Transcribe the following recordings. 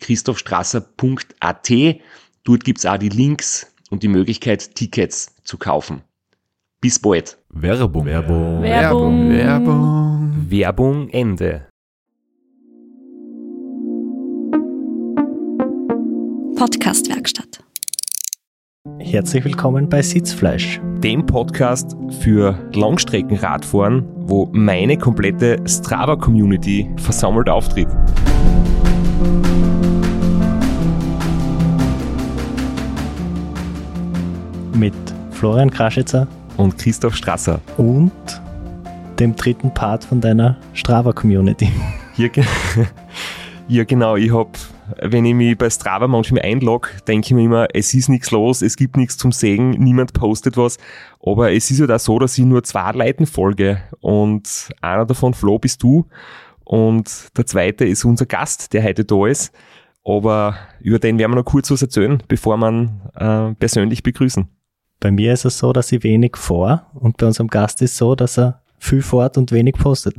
www.christophstrasser.at. Dort gibt's auch die Links und die Möglichkeit, Tickets zu kaufen. Bis bald. Werbung. Werbung. Werbung. Werbung. Werbung Ende. Podcastwerkstatt. Herzlich willkommen bei Sitzfleisch. Dem Podcast für Langstreckenradfahren, wo meine komplette Strava-Community versammelt auftritt. Mit Florian Kraschitzer Und Christoph Strasser. und dem dritten Part von deiner Strava-Community. Hier, ja, genau. Ich hab, wenn ich mich bei Strava manchmal einlogge, denke ich mir immer, es ist nichts los, es gibt nichts zum Sehen, niemand postet was. Aber es ist ja da so, dass ich nur zwei Leuten folge. Und einer davon, Flo, bist du. Und der zweite ist unser Gast, der heute da ist. Aber über den werden wir noch kurz was erzählen, bevor wir ihn äh, persönlich begrüßen. Bei mir ist es so, dass ich wenig vor und bei unserem Gast ist so, dass er viel fort und wenig postet.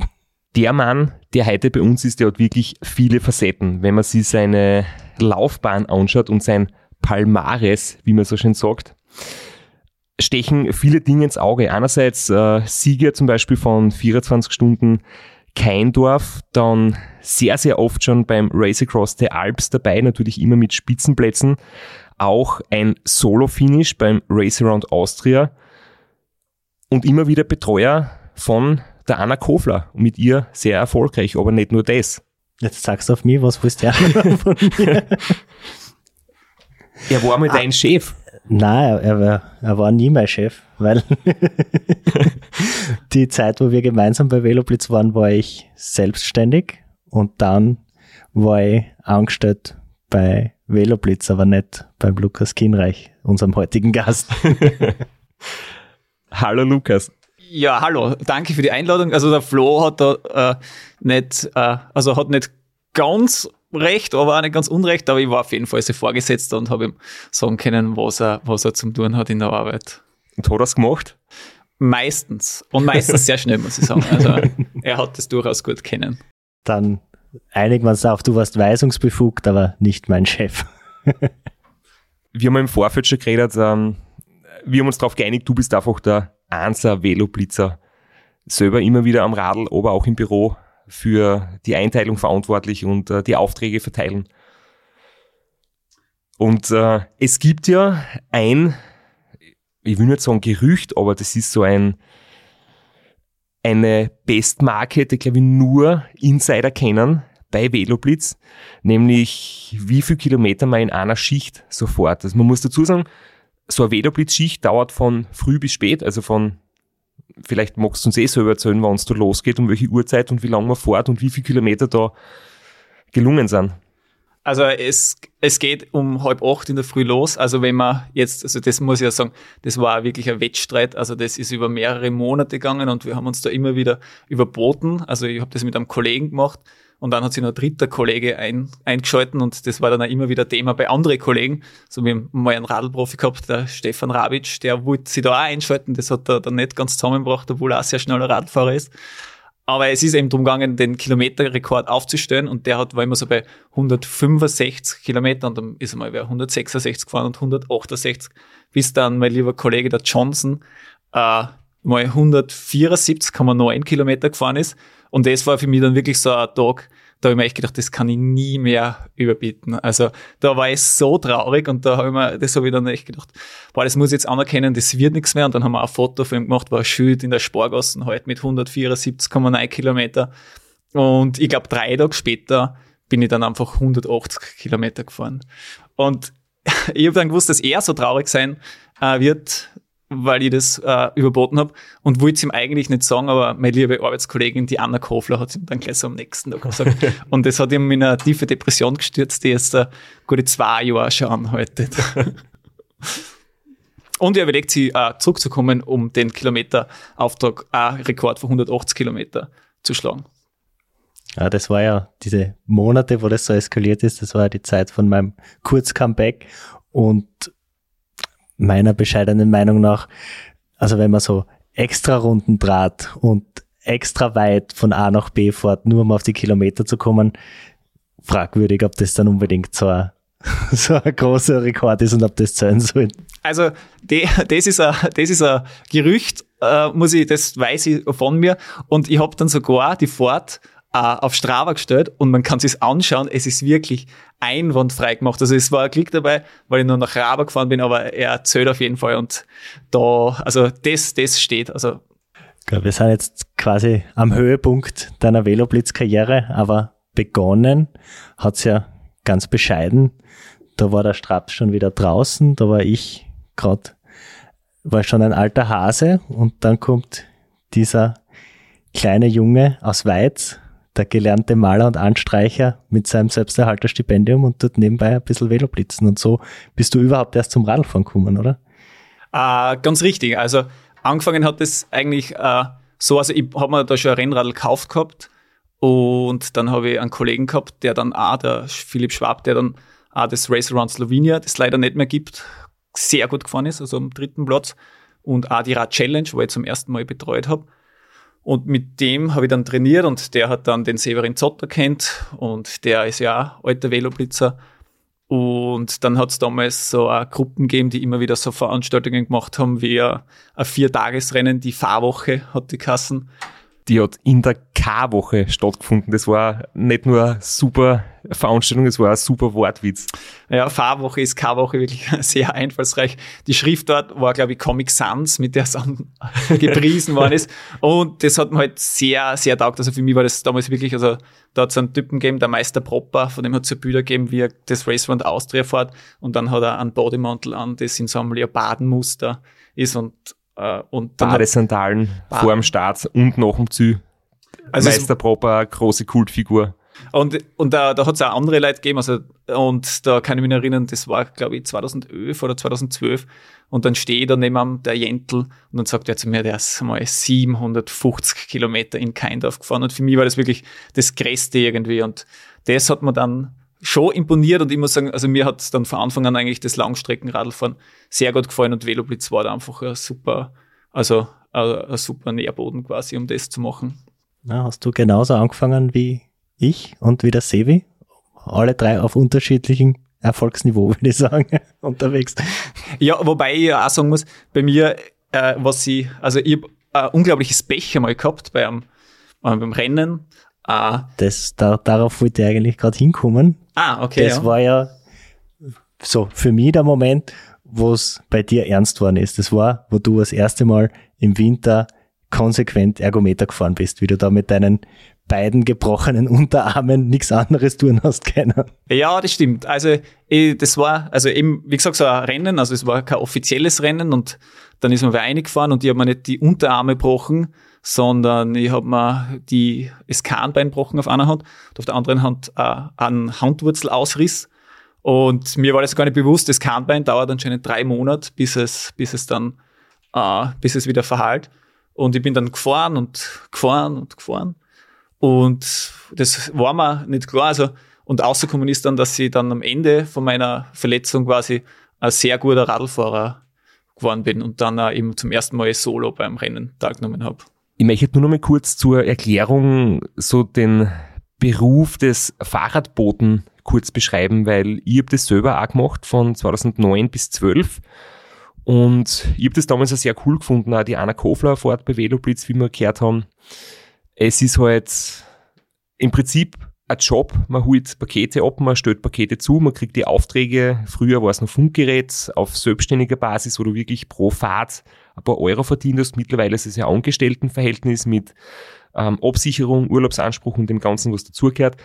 der Mann, der heute bei uns ist, der hat wirklich viele Facetten. Wenn man sich seine Laufbahn anschaut und sein Palmares, wie man so schön sagt, stechen viele Dinge ins Auge. Einerseits äh, Sieger zum Beispiel von 24 Stunden Keindorf, dann sehr, sehr oft schon beim Race Across the Alps dabei, natürlich immer mit Spitzenplätzen. Auch ein Solo-Finish beim Race Around Austria und immer wieder Betreuer von der Anna Kofler und mit ihr sehr erfolgreich, aber nicht nur das. Jetzt sagst du auf mich, was willst du von mir? Er war mit dein Chef. Nein, er war, er war nie mein Chef, weil die Zeit, wo wir gemeinsam bei Veloblitz waren, war ich selbstständig und dann war ich angestellt bei Veloblitz, aber nicht beim Lukas Kienreich, unserem heutigen Gast. Hallo Lukas. Ja, hallo, danke für die Einladung. Also der Flo hat da äh, nicht, äh, also hat nicht ganz recht, aber auch nicht ganz unrecht, aber ich war auf jeden Fall sein Vorgesetzter und habe ihm sagen können, was er, was er zum tun hat in der Arbeit. Und hat er's gemacht? Meistens. Und meistens sehr schnell, muss ich sagen. Also er hat das durchaus gut kennen. Dann einigen wir uns auf, du warst weisungsbefugt, aber nicht mein Chef. Wir haben im Vorfeld schon geredet, ähm, wir haben uns darauf geeinigt, du bist einfach der Einser Veloblitzer. Selber immer wieder am Radl, aber auch im Büro für die Einteilung verantwortlich und äh, die Aufträge verteilen. Und äh, es gibt ja ein, ich will nicht sagen Gerücht, aber das ist so ein eine Bestmarke, die glaube ich nur Insider kennen bei Veloblitz, nämlich wie viel Kilometer man in einer Schicht sofort. Also man muss dazu sagen, so eine Veloblitz-Schicht dauert von früh bis spät, also von vielleicht magst du uns eh selber erzählen, wann es da losgeht, um welche Uhrzeit und wie lange man fährt und wie viele Kilometer da gelungen sind. Also es, es geht um halb acht in der Früh los. Also wenn man jetzt, also das muss ich ja sagen, das war wirklich ein Wettstreit. Also das ist über mehrere Monate gegangen und wir haben uns da immer wieder überboten. Also ich habe das mit einem Kollegen gemacht und dann hat sich noch ein dritter Kollege ein, eingeschalten und das war dann auch immer wieder Thema bei anderen Kollegen. So wir haben mal einen Radlprofi gehabt, der Stefan Rabitsch, der wollte sich da auch einschalten. Das hat er dann nicht ganz zusammengebracht, obwohl er auch sehr schneller Radfahrer ist. Aber es ist eben darum gegangen, den Kilometerrekord aufzustellen und der hat, war immer so bei 165 Kilometern und dann ist er mal wer 166 gefahren und 168, bis dann mein lieber Kollege, der Johnson, äh, mal 174,9 Kilometer gefahren ist. Und das war für mich dann wirklich so ein Tag, da habe ich mir echt gedacht, das kann ich nie mehr überbieten. Also da war ich so traurig und da habe ich mir, das habe ich dann echt gedacht, boah, das muss ich jetzt anerkennen, das wird nichts mehr. Und dann haben wir ein Foto von ihm gemacht, war ein Schild in der Spargassen halt mit 174,9 Kilometer. Und ich glaube, drei Tage später bin ich dann einfach 180 Kilometer gefahren. Und ich habe dann gewusst, dass er so traurig sein äh, wird, weil ich das äh, überboten habe und wollte es ihm eigentlich nicht sagen, aber meine liebe Arbeitskollegin, die Anna Kofler, hat es ihm dann gleich so am nächsten Tag gesagt. und das hat ihm in eine tiefe Depression gestürzt, die jetzt äh, gute zwei Jahre schon anhaltet. und er überlegt sich, äh, zurückzukommen, um den Kilometerauftrag, äh, Rekord von 180 Kilometer zu schlagen. Ja, das war ja diese Monate, wo das so eskaliert ist, das war ja die Zeit von meinem Kurz-Comeback und meiner bescheidenen Meinung nach, also wenn man so extra Runden Draht und extra weit von A nach B fährt, nur um auf die Kilometer zu kommen, fragwürdig, ob das dann unbedingt so ein, so ein großer Rekord ist und ob das sein soll. Also, die, das ist ein, das ist ein Gerücht, äh, muss ich, das weiß ich von mir. Und ich habe dann sogar die Fahrt äh, auf Strava gestellt und man kann sich anschauen. Es ist wirklich einwandfrei gemacht. Also es war ein Klick dabei, weil ich nur nach Raba gefahren bin, aber er erzählt auf jeden Fall und da, also das, das steht. Also wir sind jetzt quasi am Höhepunkt deiner Veloblitz-Karriere, aber begonnen hat's ja ganz bescheiden. Da war der Straps schon wieder draußen, da war ich gerade, war schon ein alter Hase und dann kommt dieser kleine Junge aus Weiz der gelernte Maler und Anstreicher mit seinem Selbsterhalterstipendium und tut nebenbei ein bisschen Veloblitzen. Und so bist du überhaupt erst zum Radlfahren gekommen, oder? Äh, ganz richtig. Also angefangen hat es eigentlich äh, so, also ich habe mir da schon ein Rennradl gekauft gehabt und dann habe ich einen Kollegen gehabt, der dann auch, der Philipp Schwab, der dann auch das Race Around Slovenia, das leider nicht mehr gibt, sehr gut gefahren ist, also am dritten Platz und auch die Rad Challenge, wo ich zum ersten Mal betreut habe. Und mit dem habe ich dann trainiert und der hat dann den Severin Zotter kennt und der ist ja auch alter Veloblitzer. Und dann hat es damals so eine Gruppen gegeben, die immer wieder so Veranstaltungen gemacht haben, wie ein Viertagesrennen, die Fahrwoche hat die Kassen die hat in der K-Woche stattgefunden. Das war nicht nur eine super Veranstaltung, es war ein super Wortwitz. Ja, Fahrwoche ist K-Woche wirklich sehr einfallsreich. Die Schrift dort war, glaube ich, Comic Sans, mit der es gepriesen worden ist. Und das hat mir halt sehr, sehr taugt. Also für mich war das damals wirklich, also da hat es einen Typen gegeben, der Meister Propper, von dem hat es ein Bilder gegeben, wie er das Race Round Austria fährt. Und dann hat er einen Bodymantel an, das in so einem Leopardenmuster ist und äh, und Badesandalen vor dem Start und nach dem Ziel. Also Meister Proper, große Kultfigur. Und, und da, da hat es auch andere Leute gegeben, also, und da kann ich mich erinnern, das war, glaube ich, 2011 oder 2012. Und dann stehe ich da neben der Jentl und dann sagt er zu mir, der ist mal 750 Kilometer in Keindorf gefahren. Und für mich war das wirklich das Größte irgendwie. Und das hat mir dann schon imponiert und ich muss sagen, also mir hat dann von Anfang an eigentlich das Langstreckenradlfahren sehr gut gefallen und Veloblitz war da einfach ein super, also ein, super Nährboden quasi, um das zu machen. Ja, hast du genauso angefangen wie ich und wie der Sevi? Alle drei auf unterschiedlichen Erfolgsniveau, würde ich sagen, unterwegs. Ja, wobei ich auch sagen muss, bei mir, äh, was ich, also ich habe ein unglaubliches Pech einmal gehabt beim, beim Rennen. Äh, das, da, darauf wollte ich eigentlich gerade hinkommen. Ah, okay. Das ja. war ja so für mich der Moment, wo es bei dir ernst worden ist. Das war, wo du das erste Mal im Winter konsequent Ergometer gefahren bist, wie du da mit deinen beiden gebrochenen Unterarmen nichts anderes tun hast können. Ja, das stimmt. Also ich, das war, also eben, wie gesagt, so ein Rennen, also es war kein offizielles Rennen und dann ist man wieder eingefahren und ich habe mir nicht die Unterarme gebrochen, sondern ich habe mir die Skanbein gebrochen auf einer Hand und auf der anderen Hand äh, einen Handwurzelausriss. Und mir war das gar nicht bewusst, das Kahnbein dauert anscheinend drei Monate, bis es, bis es dann, äh, bis es wieder verheilt. Und ich bin dann gefahren und gefahren und gefahren. Und das war mir nicht klar. Also, und außerkommen ist dann, dass ich dann am Ende von meiner Verletzung quasi ein sehr guter Radlfahrer geworden bin und dann auch eben zum ersten Mal solo beim Rennen teilgenommen habe. Ich möchte nur noch mal kurz zur Erklärung so den Beruf des Fahrradboten kurz beschreiben, weil ich habe das selber auch gemacht von 2009 bis 12 und ich habe das damals auch sehr cool gefunden, auch die Anna Kofler fährt bei Veloblitz, wie wir gehört haben. Es ist halt im Prinzip ein Job. Man holt Pakete ab, man stellt Pakete zu, man kriegt die Aufträge. Früher war es noch Funkgerät auf selbstständiger Basis, wo du wirklich pro Fahrt ein paar Euro verdient hast. Mittlerweile ist es ja Angestelltenverhältnis mit ähm, Absicherung, Urlaubsanspruch und dem Ganzen, was dazugehört.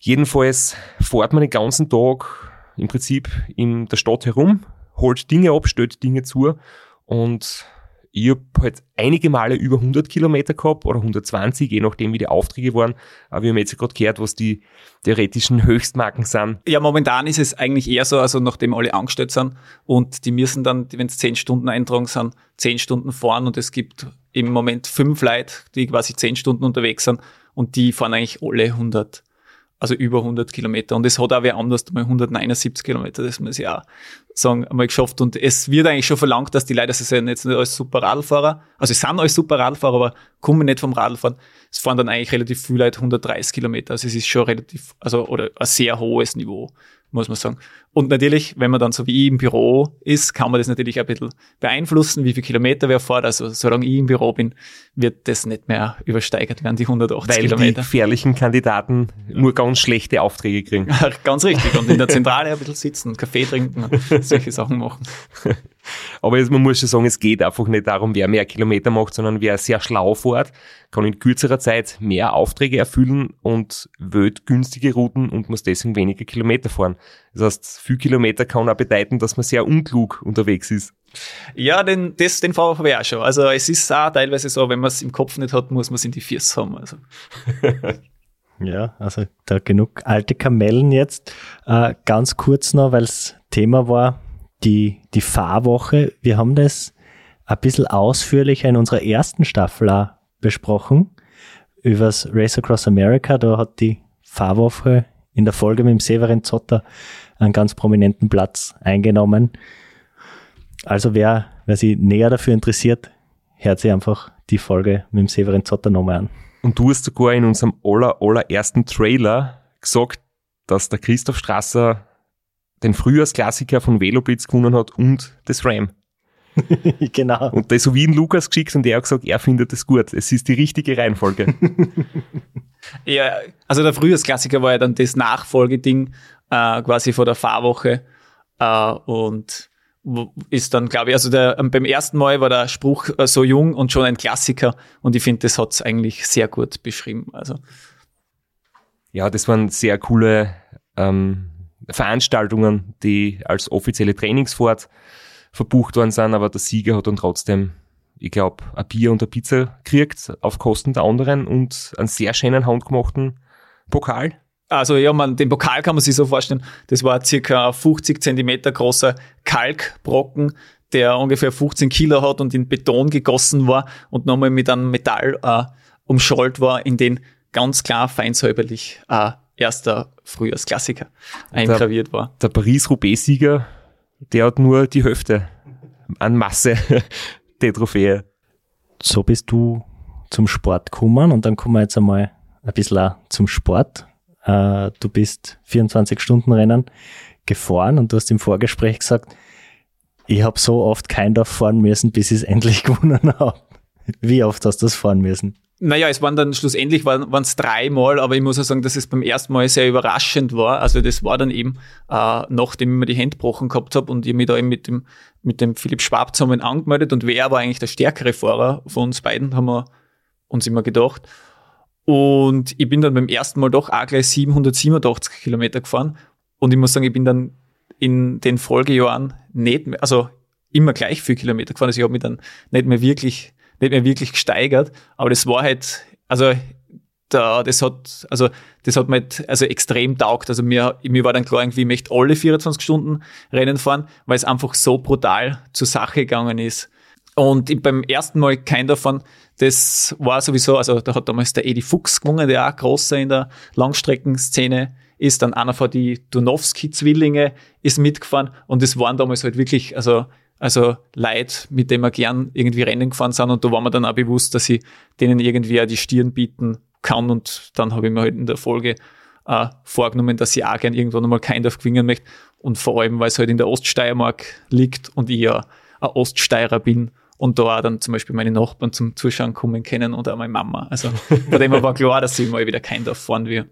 Jedenfalls fährt man den ganzen Tag im Prinzip in der Stadt herum, holt Dinge ab, stellt Dinge zu und ich habe halt einige Male über 100 Kilometer gehabt oder 120, je nachdem wie die Aufträge waren. Aber wir haben jetzt gerade gehört, was die theoretischen Höchstmarken sind. Ja, momentan ist es eigentlich eher so, also nachdem alle angestellt sind und die müssen dann, wenn es 10 Stunden eintragen sind, 10 Stunden fahren und es gibt im Moment fünf Leute, die quasi 10 Stunden unterwegs sind und die fahren eigentlich alle 100 also über 100 Kilometer. Und es hat auch wer anders mal 179 Kilometer, das muss ich auch sagen, einmal geschafft. Und es wird eigentlich schon verlangt, dass die Leute, das sind jetzt nicht als super Radlfahrer, also es sind als super Radlfahrer, aber kommen nicht vom Radlfahren. Es fahren dann eigentlich relativ viele Leute 130 Kilometer. Also es ist schon relativ, also, oder ein sehr hohes Niveau muss man sagen. Und natürlich, wenn man dann so wie ich im Büro ist, kann man das natürlich ein bisschen beeinflussen, wie viele Kilometer wer fährt. Also solange ich im Büro bin, wird das nicht mehr übersteigert werden, die 180 Weil Kilometer. die gefährlichen Kandidaten nur ganz schlechte Aufträge kriegen. Ganz richtig. Und in der Zentrale ein bisschen sitzen, Kaffee trinken und solche Sachen machen. Aber jetzt, man muss schon sagen, es geht einfach nicht darum, wer mehr Kilometer macht, sondern wer sehr schlau fährt, kann in kürzerer Zeit mehr Aufträge erfüllen und wählt günstige Routen und muss deswegen weniger Kilometer fahren. Das heißt, viel Kilometer kann auch bedeuten, dass man sehr unklug unterwegs ist. Ja, den, das, den habe ich auch schon. Also es ist auch teilweise so, wenn man es im Kopf nicht hat, muss man es in die Füße haben. Also. Ja, also da genug alte Kamellen jetzt. Äh, ganz kurz noch, weil es Thema war, die, die Fahrwoche. Wir haben das ein bisschen ausführlicher in unserer ersten Staffel auch besprochen. Übers Race Across America, da hat die Fahrwoche in der Folge mit dem Severin Zotter einen ganz prominenten Platz eingenommen. Also wer, wer sich näher dafür interessiert, hört sich einfach die Folge mit dem Severin Zotter nochmal an. Und du hast sogar in unserem aller, allerersten Trailer gesagt, dass der Christoph Strasser den Frühjahrsklassiker von Veloblitz gewonnen hat und das Ram. genau. Und das so wie in Lukas geschickt und er hat gesagt, er findet es gut. Es ist die richtige Reihenfolge. Ja, also der Frühjahrsklassiker war ja dann das Nachfolgeding äh, quasi vor der Fahrwoche äh, und ist dann, glaube ich, also der, beim ersten Mal war der Spruch äh, so jung und schon ein Klassiker und ich finde, das hat's eigentlich sehr gut beschrieben. Also ja, das waren sehr coole ähm, Veranstaltungen, die als offizielle Trainingsfahrt verbucht worden sind, aber der Sieger hat dann trotzdem, ich glaube, ein Bier und eine Pizza gekriegt auf Kosten der anderen und einen sehr schönen handgemachten Pokal. Also ja, man, den Pokal kann man sich so vorstellen, das war circa 50 Zentimeter großer Kalkbrocken, der ungefähr 15 Kilo hat und in Beton gegossen war und nochmal mit einem Metall äh, umschollt war, in den ganz klar feinsäuberlich äh, erster Frühjahrsklassiker eingraviert war. Der Paris-Roubaix-Sieger, der hat nur die Hälfte an Masse der Trophäe. so bist du zum Sport gekommen und dann kommen wir jetzt einmal ein bisschen auch zum Sport. Äh, du bist 24-Stunden-Rennen gefahren und du hast im Vorgespräch gesagt, ich habe so oft kein Dorf fahren müssen, bis ich es endlich gewonnen habe. Wie oft hast du das fahren müssen? Naja, es waren dann schlussendlich waren es dreimal, aber ich muss auch sagen, dass es beim ersten Mal sehr überraschend war. Also das war dann eben, äh, nachdem ich mir die Hände gebrochen gehabt habe und ich mich da eben mit dem, mit dem Philipp Schwab zusammen angemeldet und wer war eigentlich der stärkere Fahrer von uns beiden, haben wir uns immer gedacht. Und ich bin dann beim ersten Mal doch auch gleich 787 Kilometer gefahren. Und ich muss sagen, ich bin dann in den Folgejahren nicht mehr, also immer gleich viel Kilometer gefahren. Also ich habe mich dann nicht mehr wirklich, nicht mehr wirklich gesteigert. Aber das war halt, also da, das hat, also das hat mir halt, also extrem taugt. Also mir, mir war dann klar, irgendwie, ich möchte alle 24 Stunden Rennen fahren, weil es einfach so brutal zur Sache gegangen ist. Und beim ersten Mal kein davon, das war sowieso, also da hat damals der Edi Fuchs gewonnen, der auch großer in der Langstreckenszene ist. Dann einer von die Donowski-Zwillinge ist mitgefahren und das waren damals halt wirklich, also, also Leute, mit denen wir gern irgendwie Rennen gefahren sind und da war mir dann auch bewusst, dass ich denen irgendwie auch die Stirn bieten kann und dann habe ich mir halt in der Folge äh, vorgenommen, dass ich auch gern irgendwann einmal kein Dorf gewinnen möchte und vor allem, weil es halt in der Oststeiermark liegt und ich ja ein Oststeirer bin und da auch dann zum Beispiel meine Nachbarn zum Zuschauen kommen können und auch meine Mama. Also von dem war klar, dass ich mal wieder kein Dorf fahren will.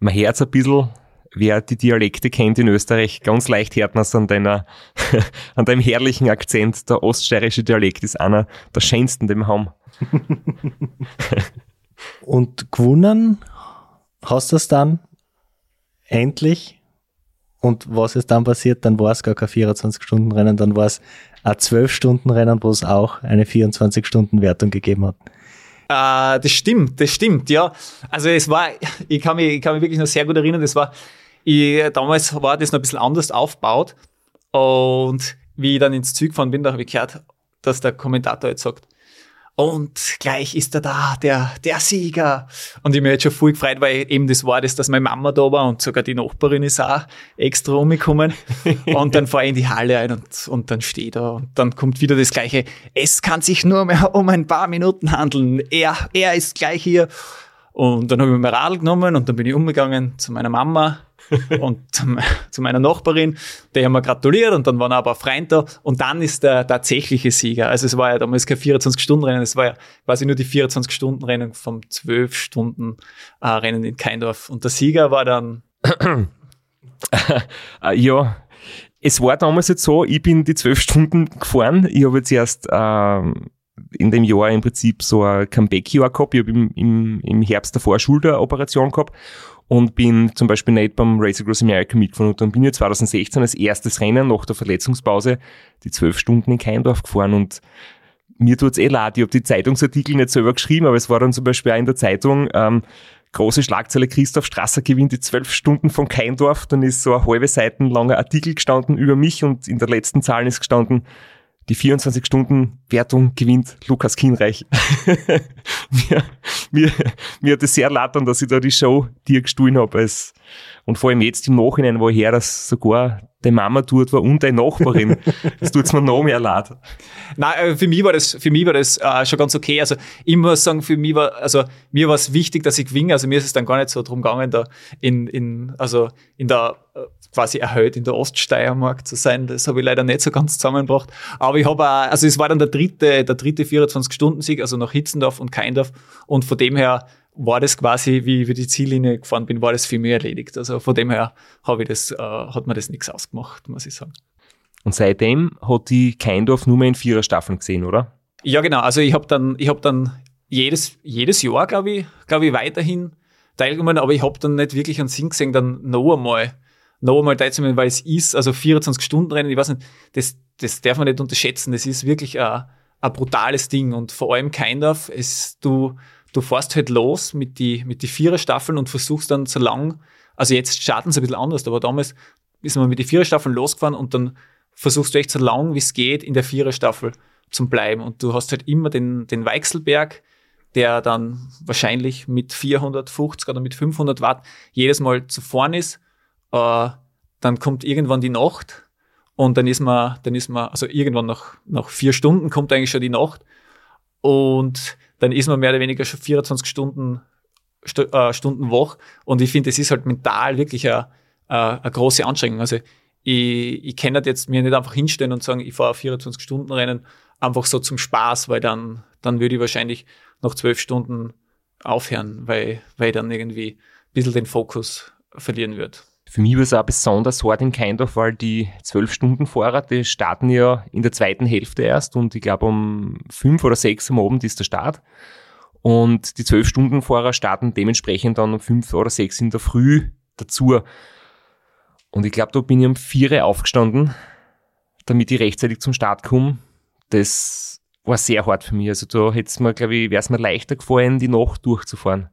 Man hört ein bisschen, wer die Dialekte kennt in Österreich, ganz leicht hört man es an deiner, an deinem herrlichen Akzent. Der oststeirische Dialekt ist einer der schönsten, den wir haben. Und gewonnen hast du es dann endlich. Und was ist dann passiert? Dann war es gar kein 24-Stunden-Rennen, dann war es ein 12-Stunden-Rennen, wo es auch eine 24-Stunden-Wertung gegeben hat. Äh, das stimmt, das stimmt, ja. Also es war, ich kann mich, ich kann mich wirklich noch sehr gut erinnern, das war, ich, damals war das noch ein bisschen anders aufgebaut. Und wie ich dann ins Zug gefahren bin, da habe ich gehört, dass der Kommentator jetzt sagt, und gleich ist er da, der, der Sieger. Und ich mir jetzt schon voll gefreut, weil eben das war das, dass meine Mama da war und sogar die Nachbarin ist auch extra umgekommen. und dann fahre ich in die Halle ein und, und dann stehe da und dann kommt wieder das Gleiche. Es kann sich nur mehr um ein paar Minuten handeln. Er, er ist gleich hier. Und dann habe ich mir Radl genommen und dann bin ich umgegangen zu meiner Mama und zu meiner Nachbarin, der haben wir gratuliert und dann waren aber Freunde da und dann ist der tatsächliche Sieger. Also es war ja damals kein 24-Stunden-Rennen, es war ja quasi nur die 24-Stunden-Rennen vom 12-Stunden-Rennen in Keindorf. Und der Sieger war dann. ja, es war damals jetzt so, ich bin die zwölf Stunden gefahren. Ich habe jetzt erst ähm, in dem Jahr im Prinzip so ein Comeback-Jahr gehabt. Ich habe im, im, im Herbst davor Schulteroperation gehabt und bin zum Beispiel nicht beim Race Across America mitgefahren. Und dann bin ich 2016 als erstes Rennen nach der Verletzungspause die zwölf Stunden in Keindorf gefahren. Und mir tut's eh leid, ich habe die Zeitungsartikel nicht selber geschrieben, aber es war dann zum Beispiel auch in der Zeitung, ähm, große Schlagzeile, Christoph Strasser gewinnt die zwölf Stunden von Keindorf, dann ist so ein halbe Seiten langer Artikel gestanden über mich und in der letzten Zahl ist gestanden, die 24-Stunden-Wertung gewinnt Lukas Kienreich. mir, mir, mir hat es sehr leid dass ich da die Show dir gestohlen habe. Und vor allem jetzt im Nachhinein, wo ich her, dass sogar die Mama dort war und deine Nachbarin. das tut's mir noch mehr leid. Nein, äh, für mich war das, für mich war das äh, schon ganz okay. Also ich muss sagen, für mich war, also mir war es wichtig, dass ich gewinne. Also mir ist es dann gar nicht so drum gegangen, da in, in, also in der äh, quasi erhöht in der Oststeiermark zu sein. Das habe ich leider nicht so ganz zusammengebracht. Aber ich habe auch, also es war dann der dritte, der dritte 24-Stunden-Sieg, also nach Hitzendorf und Keindorf. Und von dem her war das quasi, wie ich über die Ziellinie gefahren bin, war das für mich erledigt. Also von dem her habe ich das, äh, hat mir das nichts ausgemacht, muss ich sagen. Und seitdem hat die Keindorf nur mehr in vierer Staffeln gesehen, oder? Ja, genau. Also ich habe dann, ich habe dann jedes, jedes Jahr, glaube ich, glaube ich, weiterhin teilgenommen, aber ich habe dann nicht wirklich einen Sinn gesehen, dann noch einmal, noch einmal teilzunehmen, weil es ist, also 24 Stunden Rennen, ich weiß nicht, das, das darf man nicht unterschätzen. Das ist wirklich ein, ein brutales Ding und vor allem Keindorf, es, du, du fährst halt los mit die, mit die Vierer-Staffeln und versuchst dann so lang, also jetzt starten sie ein bisschen anders, aber damals ist man mit die Vierer-Staffeln losgefahren und dann versuchst du echt so lang wie es geht in der Vierer-Staffel zum bleiben und du hast halt immer den, den Weichselberg, der dann wahrscheinlich mit 450 oder mit 500 Watt jedes Mal zu vorn ist. Äh, dann kommt irgendwann die Nacht und dann ist man, dann ist man, also irgendwann nach, nach vier Stunden kommt eigentlich schon die Nacht und dann ist man mehr oder weniger schon 24 Stunden, St äh, Stunden wach. Und ich finde, es ist halt mental wirklich eine, eine, große Anstrengung. Also ich, ich kann halt jetzt mir nicht einfach hinstellen und sagen, ich fahre 24 Stunden Rennen einfach so zum Spaß, weil dann, dann würde ich wahrscheinlich nach zwölf Stunden aufhören, weil, weil ich dann irgendwie ein bisschen den Fokus verlieren würde. Für mich war es auch besonders hart in Keindorf, weil die 12-Stunden-Fahrer, die starten ja in der zweiten Hälfte erst und ich glaube um fünf oder sechs am Abend ist der Start. Und die 12-Stunden-Fahrer starten dementsprechend dann um fünf oder sechs in der Früh dazu. Und ich glaube, da bin ich um vier aufgestanden, damit ich rechtzeitig zum Start komme. Das war sehr hart für mich. Also da hätte es mir, glaube ich, wäre es mir leichter gefallen, die Nacht durchzufahren.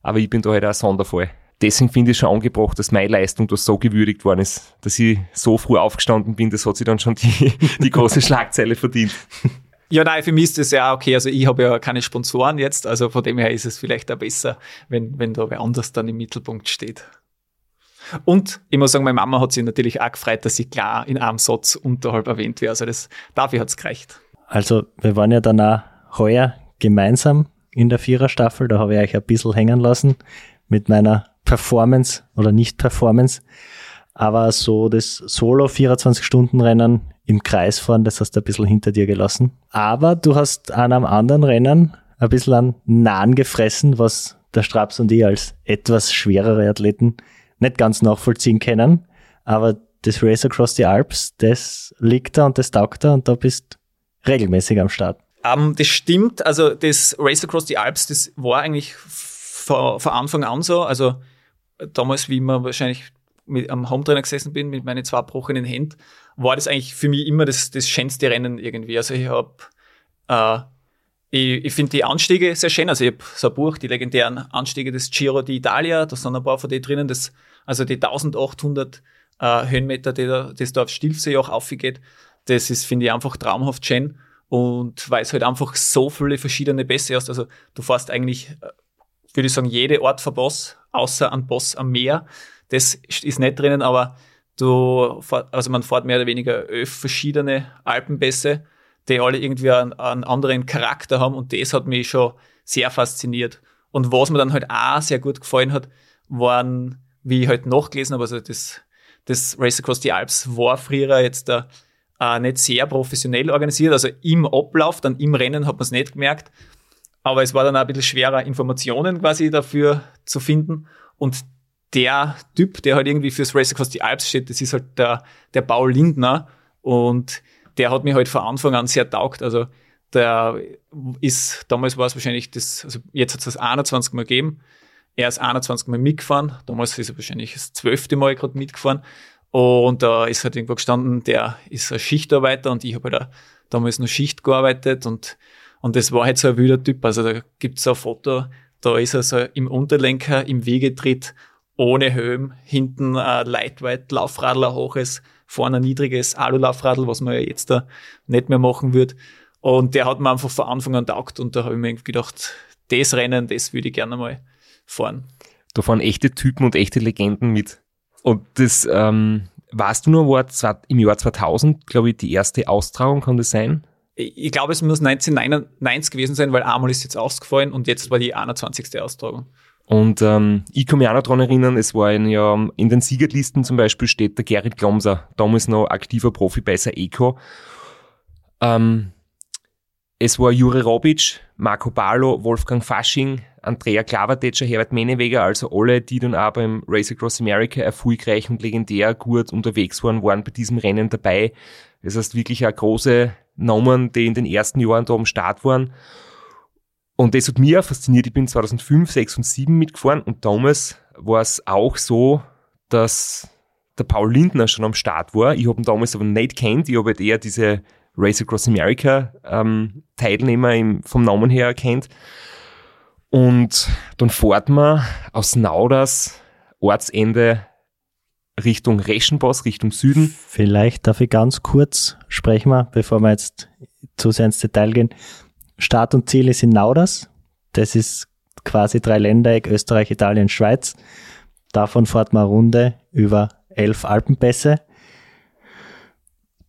Aber ich bin da halt auch ein Sonderfall deswegen finde ich schon angebracht, dass meine Leistung da so gewürdigt worden ist, dass ich so früh aufgestanden bin, das hat sich dann schon die, die große Schlagzeile verdient. Ja, nein, für mich ist das ja okay. Also ich habe ja keine Sponsoren jetzt, also von dem her ist es vielleicht auch besser, wenn, wenn da wer anders dann im Mittelpunkt steht. Und ich muss sagen, meine Mama hat sich natürlich auch gefreut, dass ich klar in einem Satz unterhalb erwähnt wäre. Also das, dafür hat es gereicht. Also wir waren ja dann auch heuer gemeinsam in der Viererstaffel, da habe ich euch ein bisschen hängen lassen mit meiner Performance oder Nicht-Performance. Aber so das Solo 24-Stunden-Rennen im Kreis fahren, das hast du ein bisschen hinter dir gelassen. Aber du hast an einem anderen Rennen ein bisschen an Nahen gefressen, was der Straps und ich als etwas schwerere Athleten nicht ganz nachvollziehen können. Aber das Race Across the Alps, das liegt da und das taugt da und da bist regelmäßig am Start. Um, das stimmt. Also das Race Across the Alps, das war eigentlich von Anfang an so. Also damals, wie man wahrscheinlich mit am Hometrainer gesessen bin mit meinen zwei gebrochenen Händen, war das eigentlich für mich immer das, das schönste Rennen irgendwie. Also ich habe äh, ich, ich finde die Anstiege sehr schön. Also ich habe so ein Buch, die legendären Anstiege des Giro d'Italia, da sind ein paar von denen drinnen, das, also die 1800 äh, Höhenmeter, die da, das da auf Stilfsee auch aufgeht, das ist, finde ich, einfach traumhaft schön. Und weil es halt einfach so viele verschiedene Bässe hast. Also du fährst eigentlich, äh, würde ich sagen, jede Art von Boss, außer ein Boss am Meer. Das ist nicht drinnen, aber du, also man fährt mehr oder weniger elf verschiedene Alpenbässe die alle irgendwie einen, einen anderen Charakter haben und das hat mich schon sehr fasziniert. Und was mir dann halt auch sehr gut gefallen hat, waren, wie ich halt nachgelesen habe, also das, das Race Across the Alps war früher jetzt da äh, nicht sehr professionell organisiert. Also im Ablauf, dann im Rennen hat man es nicht gemerkt. Aber es war dann auch ein bisschen schwerer, Informationen quasi dafür zu finden. Und der Typ, der halt irgendwie fürs Race Across the Alps steht, das ist halt der, der Paul Lindner. Und der hat mir halt von Anfang an sehr taugt. Also der ist, damals war es wahrscheinlich das, also jetzt hat es das 21 Mal gegeben. Er ist 21 Mal mitgefahren. Damals ist er wahrscheinlich das zwölfte Mal gerade mitgefahren. Und da ist halt irgendwo gestanden, der ist ein Schichtarbeiter und ich habe halt damals noch Schicht gearbeitet und, und das war halt so ein wilder Typ. Also da gibt es ein Foto, da ist er so im Unterlenker, im Wegetritt, ohne Helm, hinten ein Lightweight Laufradler hoches vorne ein niedriges Alulaufradl, was man ja jetzt da nicht mehr machen wird. Und der hat mir einfach von Anfang an taugt und da habe ich mir gedacht, das Rennen, das würde ich gerne mal fahren. Da fahren echte Typen und echte Legenden mit. Und das, ähm, weißt du nur, war im Jahr 2000, glaube ich, die erste Austragung, kann das sein? Ich, glaube, es muss 1999 gewesen sein, weil einmal ist jetzt ausgefallen und jetzt war die 21. Austragung. Und ähm, ich kann mich auch noch dran erinnern, es war ein, ja, in den Siegerlisten zum Beispiel steht der Gerrit Glomser, damals noch aktiver Profi bei Eco. Ähm, es war Jure Robic, Marco Barlo, Wolfgang Fasching, Andrea Klavertetscher, Herbert Meneweger, also alle, die dann auch beim Race Across America erfolgreich und legendär gut unterwegs waren, waren bei diesem Rennen dabei. Das heißt wirklich auch große Namen, die in den ersten Jahren da am Start waren. Und das hat mich auch fasziniert. Ich bin 2005, 6 und 7 mitgefahren und damals war es auch so, dass der Paul Lindner schon am Start war. Ich habe ihn damals aber nicht kennt. Ich habe halt eher diese Race Across America ähm, Teilnehmer im, vom Namen her erkennt. Und dann fährt man aus Nauders Ortsende Richtung Reschenboss, Richtung Süden. Vielleicht darf ich ganz kurz sprechen, wir, bevor wir jetzt zu sehr ins Detail gehen. Start und Ziel ist in Nauders. Das ist quasi drei Ländereck, Österreich, Italien, Schweiz. Davon fährt man eine Runde über elf Alpenpässe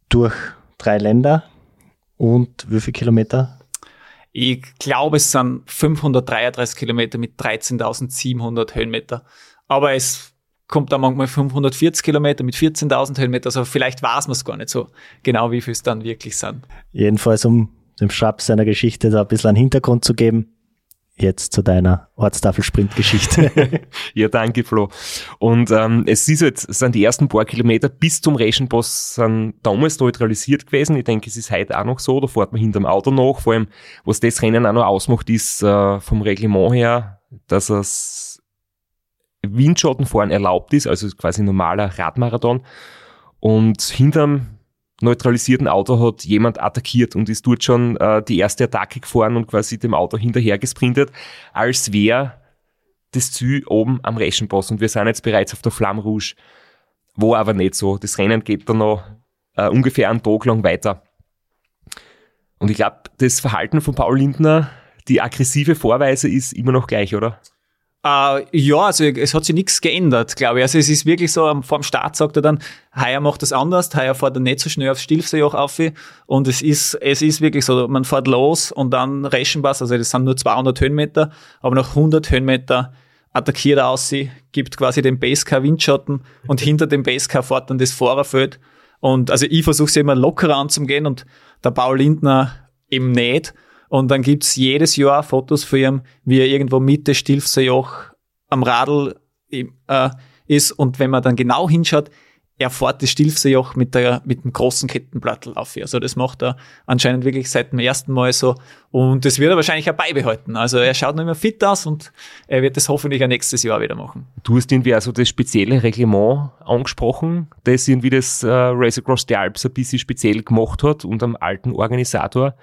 durch drei Länder und wie viele Kilometer? Ich glaube, es sind 533 Kilometer mit 13.700 Höhenmeter. Aber es kommt da manchmal 540 Kilometer mit 14.000 Höhenmeter. Also vielleicht weiß man es gar nicht so genau, wie viel es dann wirklich sind. Jedenfalls, um dem Schrapp seiner Geschichte da ein bisschen einen Hintergrund zu geben. Jetzt zu deiner Ortstafelsprint-Geschichte. ja, danke, Flo. Und ähm, es ist jetzt, es sind die ersten paar Kilometer bis zum Reschenboss sind damals neutralisiert gewesen. Ich denke, es ist heute auch noch so. Da fährt man hinterm Auto nach. Vor allem, was das Rennen auch noch ausmacht, ist äh, vom Reglement her, dass es Windschattenfahren erlaubt ist, also quasi normaler Radmarathon. Und hinterm neutralisierten Auto hat jemand attackiert und ist dort schon äh, die erste Attacke gefahren und quasi dem Auto hinterher gesprintet, als wäre das Ziel oben am Reschenboss und wir sind jetzt bereits auf der Flamme Rouge. Wo aber nicht so. Das Rennen geht dann noch äh, ungefähr einen Tag lang weiter. Und ich glaube, das Verhalten von Paul Lindner, die aggressive Vorweise ist immer noch gleich, oder? Uh, ja, also es hat sich nichts geändert, glaube ich. Also es ist wirklich so, vor dem Start sagt er dann, heuer macht das anders, heuer fährt er nicht so schnell aufs Stilfseejoch auf. Und es ist, es ist wirklich so, man fährt los und dann Reschenpass, also das sind nur 200 Höhenmeter, aber nach 100 Höhenmeter attackiert er aus sie, gibt quasi den Basecar Windschatten und hinter dem Basecar fährt dann das Fahrerfeld. Und also ich versuche sie immer lockerer anzugehen und der Paul Lindner eben nicht. Und dann gibt's jedes Jahr Fotos von ihm, wie er irgendwo Mitte Stilfserjoch am Radl äh, ist. Und wenn man dann genau hinschaut, er fährt das Stilfserjoch mit, der, mit dem großen Kettenblattel auf. Also das macht er anscheinend wirklich seit dem ersten Mal so. Und das wird er wahrscheinlich auch beibehalten. Also er schaut noch immer fit aus und er wird das hoffentlich auch nächstes Jahr wieder machen. Du hast irgendwie also das spezielle Reglement angesprochen, das irgendwie das äh, Race Across the Alps ein bisschen speziell gemacht hat und am alten Organisator.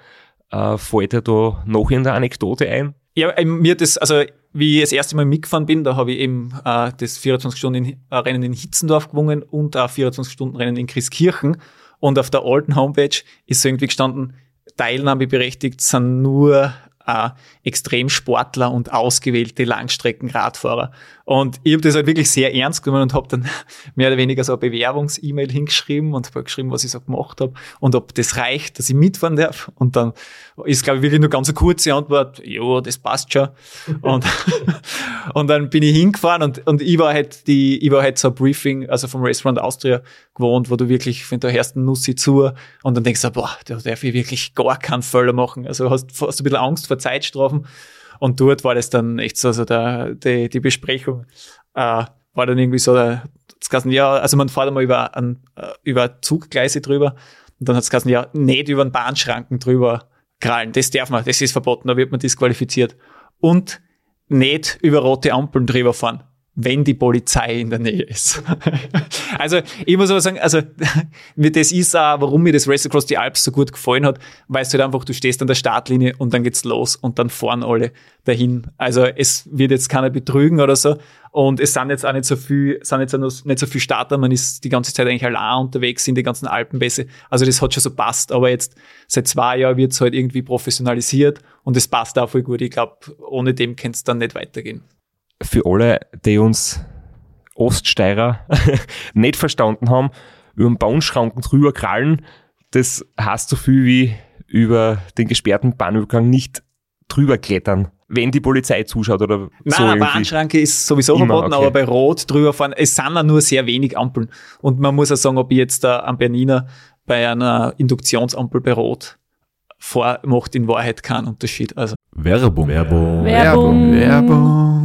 Äh, fällt er da noch in der Anekdote ein? Ja, mir das, also wie ich das erste Mal mitgefahren bin, da habe ich eben äh, das 24-Stunden-Rennen in Hitzendorf gewonnen und auch 24-Stunden-Rennen in Christkirchen. Und auf der alten Homepage ist irgendwie gestanden, teilnahmeberechtigt sind nur äh, Extremsportler und ausgewählte Langstreckenradfahrer. Und ich habe das halt wirklich sehr ernst genommen und habe dann mehr oder weniger so eine Bewerbungs-E-Mail hingeschrieben und habe geschrieben, was ich so gemacht habe und ob das reicht, dass ich mitfahren darf. Und dann ist, glaube ich, wirklich nur ganz eine kurze Antwort, ja, das passt schon. und, und dann bin ich hingefahren und, und ich war halt die, ich war halt so ein Briefing, also vom Restaurant Austria gewohnt, wo du wirklich, wenn du hörst einen Nussi zu und dann denkst du, boah, da darf ich wirklich gar keinen Fehler machen. Also hast, hast du ein bisschen Angst vor Zeitstrafen. Und dort war das dann echt so, also der, die, die Besprechung äh, war dann irgendwie so, der, das Ganze, ja, also man fährt einmal über, ein, äh, über Zuggleise drüber und dann hat es gesagt, ja, nicht über den Bahnschranken drüber krallen, das darf man, das ist verboten, da wird man disqualifiziert. Und nicht über rote Ampeln drüber fahren wenn die Polizei in der Nähe ist. also ich muss aber sagen, also das ist auch, warum mir das Race Across the Alps so gut gefallen hat, weil es halt einfach, du stehst an der Startlinie und dann geht's los und dann fahren alle dahin. Also es wird jetzt keiner betrügen oder so und es sind jetzt auch nicht so viel, sind jetzt auch nicht so viel Starter, man ist die ganze Zeit eigentlich allein unterwegs in die ganzen Alpenbässe. Also das hat schon so passt, aber jetzt seit zwei Jahren wird's halt irgendwie professionalisiert und es passt auch voll gut. Ich glaube, ohne dem kann es dann nicht weitergehen für alle, die uns Oststeirer nicht verstanden haben, über den Bahnschranken drüber krallen, das heißt so viel wie über den gesperrten Bahnübergang nicht drüber klettern, wenn die Polizei zuschaut oder Nein, so. Nein, Bahnschranke ist sowieso Immer, verboten, okay. aber bei Rot drüber fahren, es sind auch nur sehr wenig Ampeln. Und man muss auch sagen, ob ich jetzt da am Berniner bei einer Induktionsampel bei Rot vor, macht in Wahrheit keinen Unterschied. Also. Werbung. Werbung. Werbung. Werbung.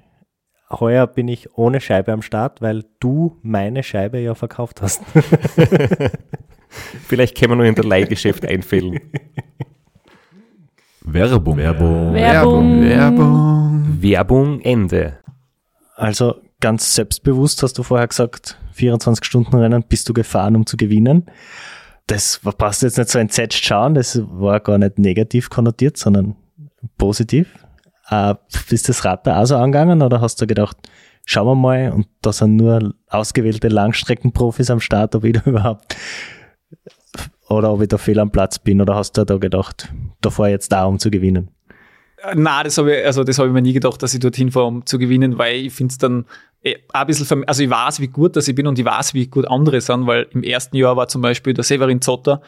Heuer bin ich ohne Scheibe am Start, weil du meine Scheibe ja verkauft hast. Vielleicht können wir nur in der Leihgeschäft einfällen. Werbung. Werbung. Werbung. Werbung. Werbung Ende. Also ganz selbstbewusst hast du vorher gesagt, 24 Stunden Rennen bist du gefahren, um zu gewinnen. Das passt jetzt nicht so entsetzt schauen, das war gar nicht negativ konnotiert, sondern positiv. Äh, ist das Rad da auch so angegangen oder hast du gedacht, schauen wir mal, und da sind nur ausgewählte Langstreckenprofis am Start, ob ich da überhaupt oder ob ich da fehl am Platz bin oder hast du da gedacht, da fahre ich jetzt da, um zu gewinnen? Nein, das habe ich, also das habe ich mir nie gedacht, dass ich dorthin fahre, um zu gewinnen, weil ich finde es dann eh, ein bisschen, also ich weiß, wie gut das ich bin und ich weiß, wie gut andere sind, weil im ersten Jahr war zum Beispiel der Severin Zotter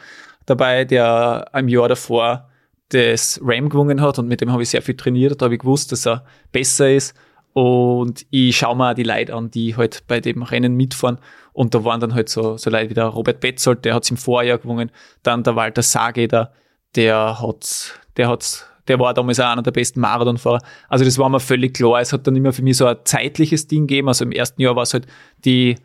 dabei, der im Jahr davor das Ram gewonnen hat und mit dem habe ich sehr viel trainiert, da habe ich gewusst, dass er besser ist und ich schaue mir auch die Leute an, die halt bei dem Rennen mitfahren und da waren dann halt so, so Leute wie der Robert Betzold, der hat es im Vorjahr gewonnen, dann der Walter Sageder, der hat, der hat, der war damals auch einer der besten Marathonfahrer. Also das war mir völlig klar. Es hat dann immer für mich so ein zeitliches Ding gegeben. Also im ersten Jahr war es halt die,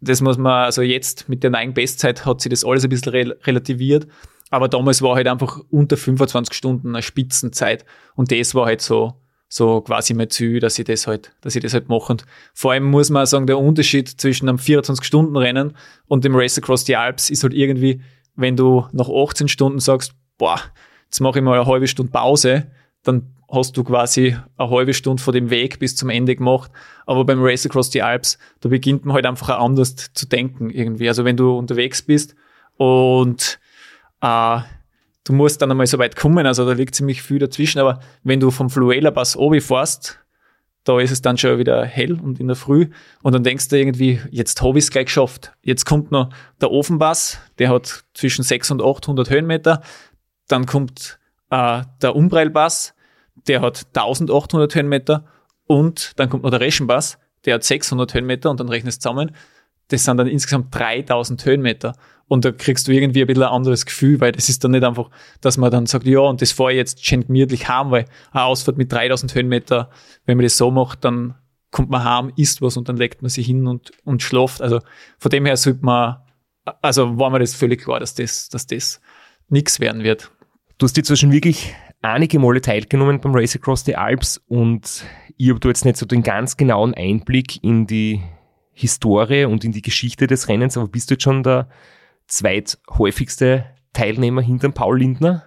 das muss man, also jetzt mit der neuen Bestzeit hat sich das alles ein bisschen rel relativiert. Aber damals war halt einfach unter 25 Stunden eine Spitzenzeit. Und das war halt so, so quasi mein Ziel, dass ich das halt, dass ich das halt mache. Und vor allem muss man sagen, der Unterschied zwischen einem 24-Stunden-Rennen und dem Race Across the Alps ist halt irgendwie, wenn du nach 18 Stunden sagst, boah, jetzt mache ich mal eine halbe Stunde Pause, dann hast du quasi eine halbe Stunde von dem Weg bis zum Ende gemacht. Aber beim Race Across the Alps, da beginnt man halt einfach auch anders zu denken irgendwie. Also wenn du unterwegs bist und äh, du musst dann einmal so weit kommen, also da liegt ziemlich viel dazwischen, aber wenn du vom Fluela Pass obi fährst, da ist es dann schon wieder hell und in der Früh und dann denkst du irgendwie, jetzt habe ich es gleich geschafft. Jetzt kommt noch der Ofenpass, der hat zwischen 600 und 800 Höhenmeter, dann kommt äh, der Umbreilpass, der hat 1800 Höhenmeter und dann kommt noch der Reschenpass, der hat 600 Höhenmeter und dann rechnest du zusammen, das sind dann insgesamt 3000 Höhenmeter. Und da kriegst du irgendwie ein bisschen ein anderes Gefühl, weil das ist dann nicht einfach, dass man dann sagt, ja, und das fahre ich jetzt schön gemütlich heim, weil eine Ausfahrt mit 3000 Höhenmeter, wenn man das so macht, dann kommt man heim, isst was und dann legt man sich hin und, und schlaft. Also von dem her sollte man, also war mir das völlig klar, dass das, dass das nichts werden wird. Du hast jetzt schon wirklich einige Male teilgenommen beim Race Across the Alps und ich habe da jetzt nicht so den ganz genauen Einblick in die Historie und in die Geschichte des Rennens, aber bist du jetzt schon der zweithäufigste Teilnehmer hinter Paul Lindner?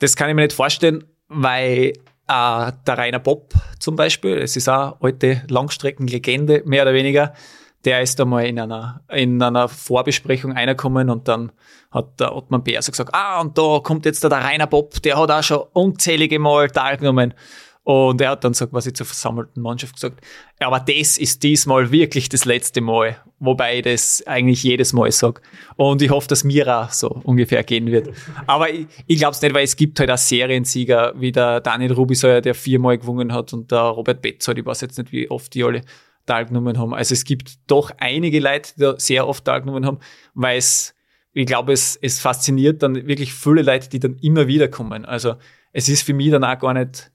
Das kann ich mir nicht vorstellen, weil äh, der Rainer Bob zum Beispiel, es ist auch alte Langstreckenlegende, mehr oder weniger, der ist einmal in einer, in einer Vorbesprechung reingekommen und dann hat der Ottmann Bär so gesagt, ah, und da kommt jetzt der, der Rainer Bob, der hat auch schon unzählige Mal teilgenommen. Und er hat dann so quasi zur versammelten Mannschaft gesagt, aber das ist diesmal wirklich das letzte Mal, wobei ich das eigentlich jedes Mal sage. Und ich hoffe, dass mir auch so ungefähr gehen wird. Aber ich, ich glaube es nicht, weil es gibt halt auch Seriensieger wie der Daniel Rubiseuer, der viermal gewonnen hat und der Robert Betzold, ich weiß jetzt nicht, wie oft die alle teilgenommen haben. Also es gibt doch einige Leute, die da sehr oft teilgenommen haben, weil es, ich glaube, es, es fasziniert dann wirklich viele Leute, die dann immer wieder kommen. Also es ist für mich dann auch gar nicht,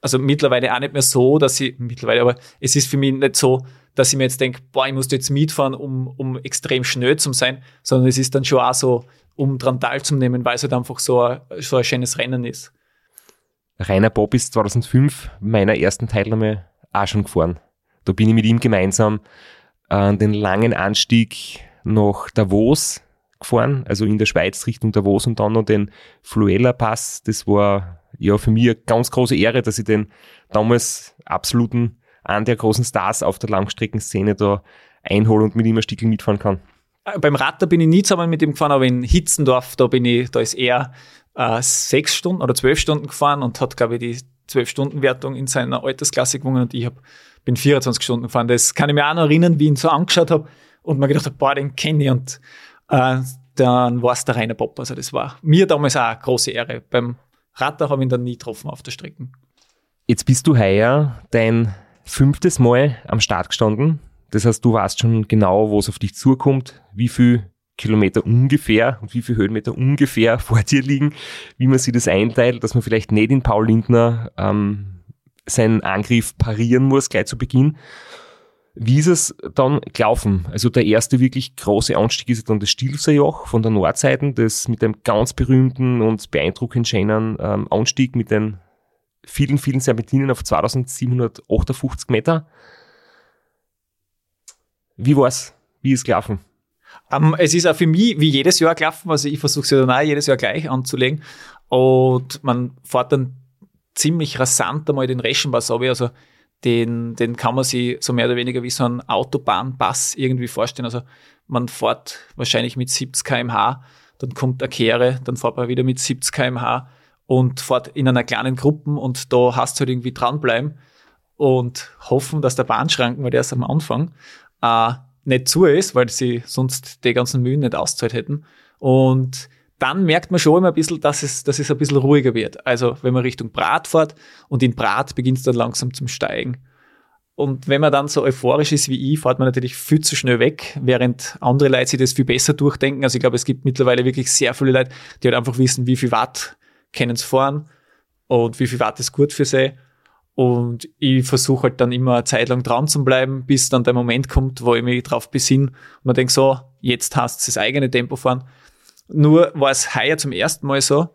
also mittlerweile auch nicht mehr so, dass ich, mittlerweile, aber es ist für mich nicht so, dass ich mir jetzt denke, boah, ich muss jetzt mitfahren, um, um extrem schnell zu sein, sondern es ist dann schon auch so, um dran teilzunehmen, weil es halt einfach so ein, so ein schönes Rennen ist. Rainer Bob ist 2005 meiner ersten Teilnahme auch schon gefahren. Da bin ich mit ihm gemeinsam äh, den langen Anstieg nach Davos gefahren, also in der Schweiz Richtung Davos und dann noch den Fluella Pass. Das war ja für mich eine ganz große Ehre, dass ich den damals absoluten einen der großen Stars auf der Langstreckenszene da einhole und mit ihm ein Stück mitfahren kann. Äh, Beim Rad, bin ich nie zusammen mit ihm gefahren, aber in Hitzendorf, da bin ich, da ist er äh, sechs Stunden oder zwölf Stunden gefahren und hat, glaube ich, die zwölf Stunden Wertung in seiner Altersklasse gewonnen und ich hab, bin 24 Stunden gefahren. Das kann ich mir auch noch erinnern, wie ich ihn so angeschaut habe und man gedacht, boah, den kenne ich und äh, dann war es der Rainer Bopp. Also das war mir damals auch eine große Ehre. Beim Radler habe ich dann nie getroffen auf der Strecke. Jetzt bist du heuer dein fünftes Mal am Start gestanden. Das heißt, du weißt schon genau, wo es auf dich zukommt, wie viel Kilometer ungefähr und wie viele Höhenmeter ungefähr vor dir liegen, wie man sich das einteilt, dass man vielleicht nicht in Paul Lindner ähm, seinen Angriff parieren muss, gleich zu Beginn. Wie ist es dann gelaufen? Also der erste wirklich große Anstieg ist dann das Stilfserjoch von der Nordseite, das mit dem ganz berühmten und beeindruckend schönen ähm, Anstieg mit den vielen, vielen Serpentinen auf 2758 Meter. Wie war's? Wie ist gelaufen? Um, es ist auch für mich wie jedes Jahr gelaufen, also ich versuche es ja dann auch jedes Jahr gleich anzulegen. Und man fährt dann ziemlich rasant einmal den Reschenpass runter. Also den, den kann man sich so mehr oder weniger wie so ein Autobahnpass irgendwie vorstellen. Also man fährt wahrscheinlich mit 70 kmh, dann kommt eine Kehre, dann fährt man wieder mit 70 kmh und fährt in einer kleinen Gruppe und da hast du halt irgendwie dranbleiben und hoffen, dass der Bahnschranken, weil der ist am Anfang, äh, nicht zu ist, weil sie sonst die ganzen Mühen nicht auszahlt hätten. Und dann merkt man schon immer ein bisschen, dass es, dass es ein bisschen ruhiger wird. Also wenn man Richtung Brat fährt und in Brat beginnt es dann langsam zum Steigen. Und wenn man dann so euphorisch ist wie ich, fährt man natürlich viel zu schnell weg, während andere Leute sich das viel besser durchdenken. Also ich glaube, es gibt mittlerweile wirklich sehr viele Leute, die halt einfach wissen, wie viel Watt können sie fahren und wie viel Watt ist gut für sie. Und ich versuche halt dann immer eine Zeit lang dran zu bleiben, bis dann der Moment kommt, wo ich mich drauf besinne und man denkt so, jetzt hast du das eigene Tempo fahren. Nur war es heuer zum ersten Mal so,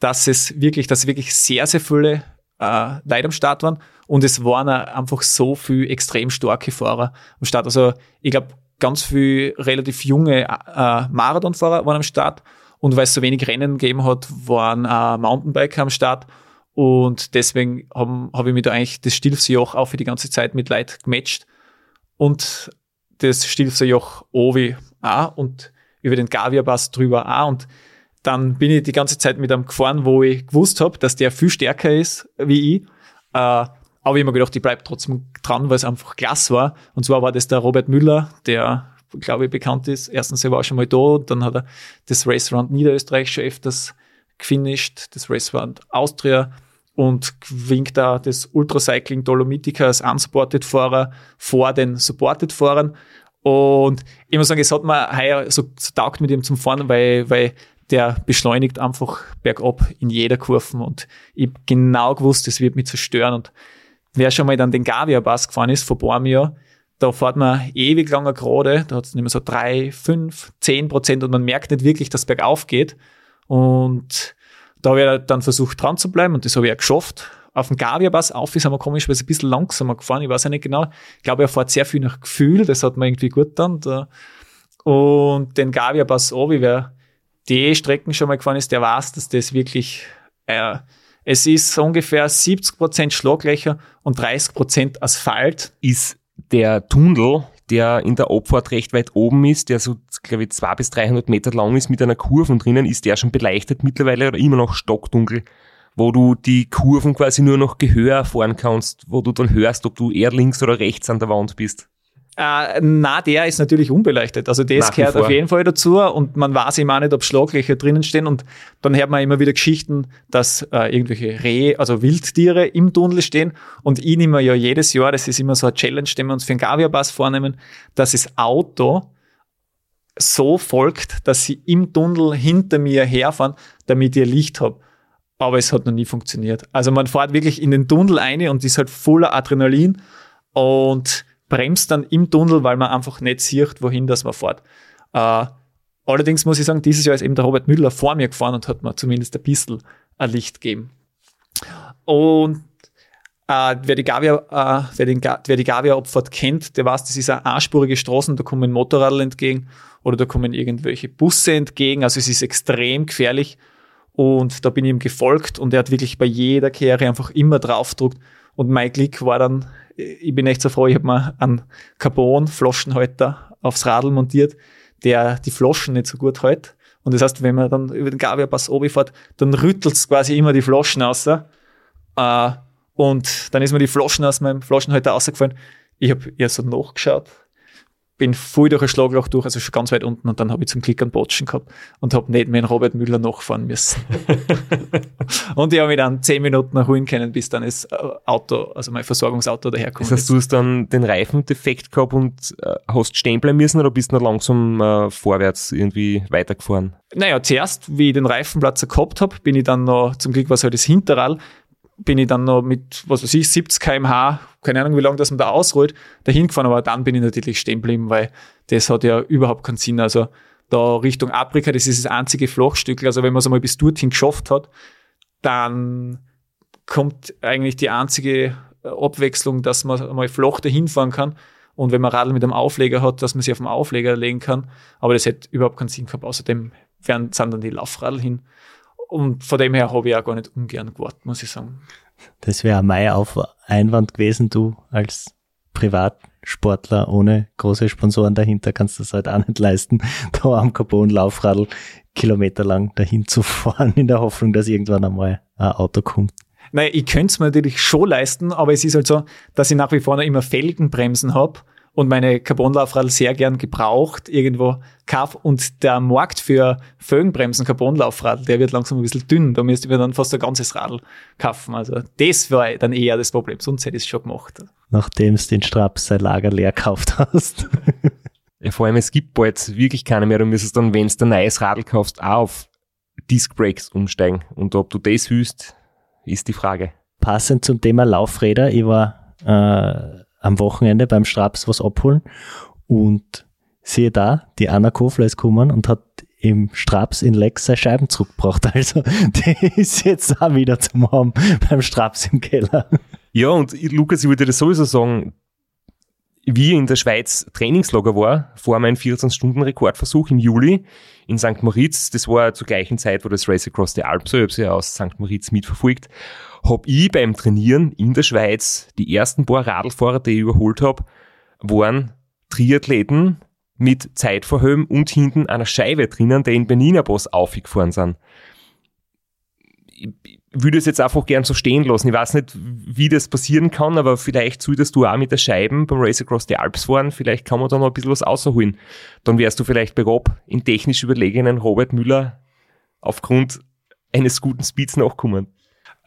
dass es wirklich, dass wirklich sehr, sehr viele äh, Leute am Start waren. Und es waren einfach so viele extrem starke Fahrer am Start. Also ich glaube, ganz viele relativ junge äh, Marathonfahrer waren am Start. Und weil es so wenig Rennen gegeben hat, waren äh, Mountainbiker am Start. Und deswegen habe hab ich mich da eigentlich das Stilfserjoch auch für die ganze Zeit mit Leid gematcht. Und das Stilfserjoch Ovi auch. Und über den Gavia-Pass drüber auch. Und dann bin ich die ganze Zeit mit einem gefahren, wo ich gewusst habe, dass der viel stärker ist wie ich. Äh, aber ich habe mir gedacht, ich bleibe trotzdem dran, weil es einfach klasse war. Und zwar war das der Robert Müller, der, glaube ich, bekannt ist. Erstens, er war schon mal da, dann hat er das Race Round Niederösterreich schon öfters gefinisht, das Race Round Austria und gewinkt da das Ultracycling Dolomitica als Unsupported-Fahrer vor den Supported-Fahrern. Und ich muss sagen, es hat mir heuer so, so taugt mit ihm zum Fahren, weil, weil der beschleunigt einfach bergab in jeder Kurve und ich hab genau gewusst, es wird mich zerstören. Und wer schon mal dann den Gavia-Pass gefahren ist, vor Bormio, da fährt man ewig langer gerade, da hat es nicht mehr so drei, fünf, zehn Prozent. Und man merkt nicht wirklich, dass es bergauf geht. Und da habe ich dann versucht dran zu bleiben. Und das habe ich auch geschafft auf dem Gavia-Pass auf ist, haben wir komisch, weil es ein bisschen langsamer gefahren. Ich weiß ja nicht genau. Ich glaube, er fährt sehr viel nach Gefühl. Das hat man irgendwie gut dann. Da. Und den Gavia-Pass wie wer die Strecken schon mal gefahren ist, der weiß, dass das wirklich, äh, es ist ungefähr 70 Prozent Schlaglöcher und 30 Prozent Asphalt. Ist der Tunnel, der in der Abfahrt recht weit oben ist, der so, glaube ich, 200 bis 300 Meter lang ist mit einer Kurve drinnen, ist der schon beleuchtet mittlerweile oder immer noch stockdunkel? Wo du die Kurven quasi nur noch Gehör fahren kannst, wo du dann hörst, ob du eher links oder rechts an der Wand bist. Äh, na, der ist natürlich unbeleuchtet. Also das Nach gehört auf jeden Fall dazu und man weiß immer nicht, ob Schlaglöcher drinnen stehen und dann hört man immer wieder Geschichten, dass äh, irgendwelche Rehe, also Wildtiere im Tunnel stehen und ich nehme ja jedes Jahr, das ist immer so eine Challenge, den wir uns für den Gavia-Pass vornehmen, dass das Auto so folgt, dass sie im Tunnel hinter mir herfahren, damit ihr Licht habt aber es hat noch nie funktioniert. Also man fährt wirklich in den Tunnel eine und ist halt voller Adrenalin und bremst dann im Tunnel, weil man einfach nicht sieht, wohin das man fährt. Äh, allerdings muss ich sagen, dieses Jahr ist eben der Robert Müller vor mir gefahren und hat mir zumindest ein bisschen ein Licht gegeben. Und äh, wer die Gavia, äh, wer, den, wer die Gavia-Abfahrt kennt, der weiß, das ist eine einspurige Straße, da kommen Motorradl entgegen oder da kommen irgendwelche Busse entgegen. Also es ist extrem gefährlich und da bin ich ihm gefolgt und er hat wirklich bei jeder Kehre einfach immer draufgedruckt. Und mein Glück war dann, ich bin echt so froh, ich habe mir einen Carbon-Flaschenhalter aufs Radl montiert, der die Flaschen nicht so gut hält. Und das heißt, wenn man dann über den Gavia-Pass fährt, dann rüttelt es quasi immer die Flaschen raus. Äh, und dann ist mir die Flaschen aus meinem Flaschenhalter rausgefallen. Ich habe eher so nachgeschaut, bin voll durch ein Schlagloch durch, also schon ganz weit unten und dann habe ich zum Glück einen Botschen gehabt und habe nicht mehr den Robert Müller nachfahren müssen. und ich habe mich dann zehn Minuten erholen können, bis dann das äh, Auto, also mein Versorgungsauto daherkommt. Das heißt, du hast dann den Reifendefekt gehabt und äh, hast stehen bleiben müssen oder bist du noch langsam äh, vorwärts irgendwie weitergefahren? Naja, zuerst, wie ich den Reifenplatz gehabt habe, bin ich dann noch, zum Glück war es halt das Hinterrad, bin ich dann noch mit, was weiß ich, 70 km/h, keine Ahnung, wie lange das man da ausrollt, dahin gefahren, aber dann bin ich natürlich stehen geblieben, weil das hat ja überhaupt keinen Sinn. Also da Richtung Afrika, das ist das einzige Flachstück. Also wenn man es einmal bis dorthin geschafft hat, dann kommt eigentlich die einzige Abwechslung, dass man einmal flach dahin fahren kann. Und wenn man Radl mit einem Aufleger hat, dass man sich auf dem Aufleger legen kann. Aber das hätte überhaupt keinen Sinn gehabt. Außerdem sind dann die Laufradl hin. Und von dem her habe ich auch gar nicht ungern gewartet, muss ich sagen. Das wäre mein Auf Einwand gewesen, du als Privatsportler ohne große Sponsoren dahinter kannst du das halt auch nicht leisten, da am Carbon-Laufradl kilometerlang dahin zu fahren, in der Hoffnung, dass irgendwann einmal ein Auto kommt. Naja, ich könnte es mir natürlich schon leisten, aber es ist halt so, dass ich nach wie vor noch immer Felgenbremsen habe und meine Carbonlaufradl sehr gern gebraucht irgendwo kauf und der Markt für Felgenbremsen Carbonlaufradl, der wird langsam ein bisschen dünn. Da müsste ich mir dann fast ein ganzes Radl kaufen. Also das war dann eher das Problem. Sonst hätte ich es schon gemacht. Nachdem du den Straps sein Lager leer gekauft hast. ja, vor allem, es gibt bald wirklich keine mehr. Du müsstest dann, wenn du ein neues Radl kaufst, auch auf Disc Brakes umsteigen. Und ob du das hüst, ist die Frage. Passend zum Thema Laufräder, ich war äh, am Wochenende beim Straps was abholen und sehe da, die Anna Kofler ist gekommen und hat im Straps in Lex seine Scheiben zurückgebracht. Also die ist jetzt auch wieder zum haben beim Straps im Keller. Ja, und Lukas, ich würde dir sowieso sagen, wie in der Schweiz Trainingslager war, vor meinem 14-Stunden-Rekordversuch im Juli in St. Moritz, das war zur gleichen Zeit, wo das Race Across the Alps, ich habe ja aus St. Moritz mitverfolgt, habe ich beim Trainieren in der Schweiz die ersten paar Radlfahrer, die ich überholt habe, waren Triathleten mit Zeitverhöhen und hinten einer Scheibe drinnen, die in Benina Boss aufgefahren sind. Ich würde es jetzt einfach gern so stehen lassen. Ich weiß nicht, wie das passieren kann, aber vielleicht solltest du auch mit der Scheiben beim Race Across the Alps fahren. Vielleicht kann man da noch ein bisschen was außerholen. Dann wärst du vielleicht bei Rob in technisch überlegenen Robert Müller aufgrund eines guten Speeds nachkommen.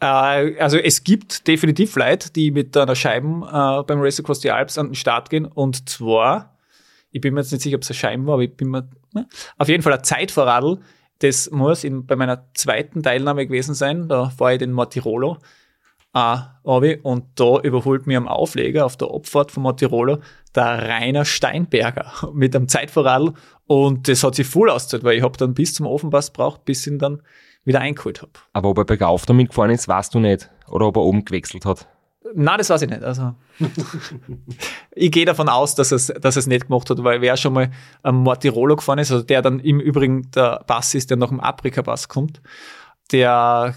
Äh, also es gibt definitiv Leute, die mit einer Scheiben äh, beim Race Across the Alps an den Start gehen. Und zwar, ich bin mir jetzt nicht sicher, ob es eine Scheiben war, aber ich bin mir, ne? auf jeden Fall ein Zeitvorradl. Das muss in, bei meiner zweiten Teilnahme gewesen sein. Da war ich den Mortirolo äh, und da überholt mir am Aufleger auf der Abfahrt von Mortirolo der Rainer Steinberger mit einem Zeitvorradl und das hat sich voll ausgezahlt, weil ich habe dann bis zum Ofenpass braucht, bis ihn dann wieder eingeholt habe. Aber ob er bergauf damit gefahren ist, weißt du nicht. Oder ob er oben gewechselt hat. Nein, das weiß ich nicht. Also, ich gehe davon aus, dass es, dass es nicht gemacht hat, weil wer schon mal am Mortirolo gefahren ist, also der dann im Übrigen der Pass ist, der nach dem Afrika-Pass kommt, der,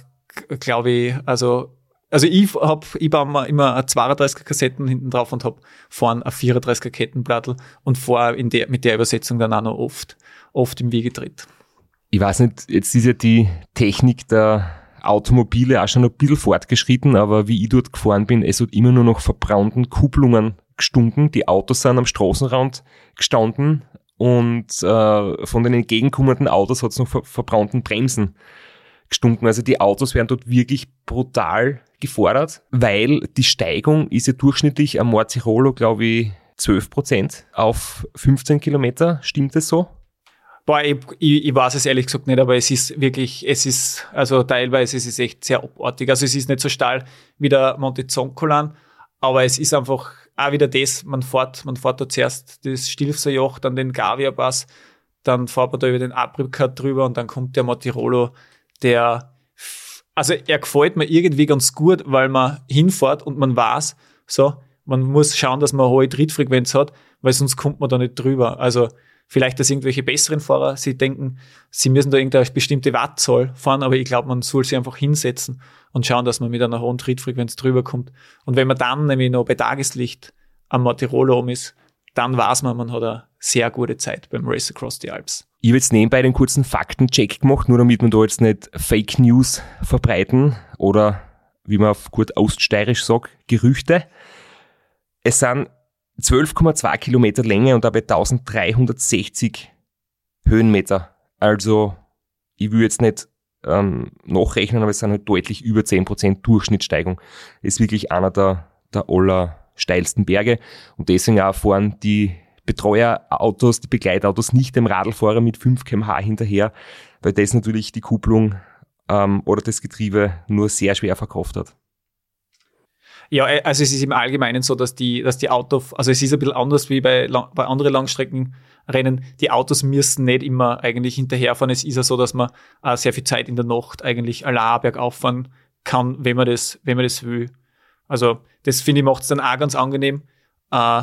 glaube ich, also, also ich hab, ich baue immer eine 32er Kassetten hinten drauf und hab vorne ein 34er Kettenplattel und vor in der, mit der Übersetzung dann auch noch oft, oft im Wege tritt ich weiß nicht, jetzt ist ja die Technik der Automobile auch schon ein bisschen fortgeschritten, aber wie ich dort gefahren bin, es hat immer nur noch verbrannten Kupplungen gestunken. Die Autos sind am Straßenrand gestanden und äh, von den entgegenkommenden Autos hat es noch ver verbrannten Bremsen gestunken. Also die Autos werden dort wirklich brutal gefordert, weil die Steigung ist ja durchschnittlich am Morzirolo, glaube ich, 12 Prozent auf 15 Kilometer. Stimmt das so? Boah, ich, ich, ich weiß es ehrlich gesagt nicht, aber es ist wirklich, es ist, also teilweise es ist echt sehr abartig. Also es ist nicht so steil wie der Monte Zoncolan, aber es ist einfach auch wieder das, man fährt, man fährt da zuerst das Stilfser Joch, dann den Gavia Pass, dann fährt man da über den Abripkat drüber und dann kommt der Motirolo, der, also er gefällt mir irgendwie ganz gut, weil man hinfährt und man weiß, so, man muss schauen, dass man eine hohe Trittfrequenz hat, weil sonst kommt man da nicht drüber. Also vielleicht, dass irgendwelche besseren Fahrer sie denken, sie müssen da irgendeine bestimmte Wattzahl fahren, aber ich glaube, man soll sie einfach hinsetzen und schauen, dass man mit einer hohen Trittfrequenz drüber kommt. Und wenn man dann nämlich noch bei Tageslicht am Mortirolo um ist, dann weiß man, man hat eine sehr gute Zeit beim Race Across the Alps. Ich habe jetzt nebenbei den kurzen Faktencheck gemacht, nur damit wir da jetzt nicht Fake News verbreiten oder, wie man auf gut oststeirisch sagt, Gerüchte. Es sind 12,2 Kilometer Länge und dabei 1360 Höhenmeter. Also, ich will jetzt nicht ähm, nachrechnen, aber es sind halt deutlich über 10% Durchschnittssteigung. Ist wirklich einer der, der allersteilsten Berge und deswegen auch fahren die Betreuerautos, die Begleitautos nicht dem Radlfahrer mit 5 kmh hinterher, weil das natürlich die Kupplung ähm, oder das Getriebe nur sehr schwer verkauft hat. Ja, äh, also es ist im Allgemeinen so, dass die, dass die Autos, also es ist ein bisschen anders wie bei, bei anderen Langstreckenrennen. Die Autos müssen nicht immer eigentlich hinterherfahren. Es ist ja so, dass man äh, sehr viel Zeit in der Nacht eigentlich allein bergauf fahren kann, wenn man das, wenn man das will. Also das finde ich macht es dann auch ganz angenehm, äh,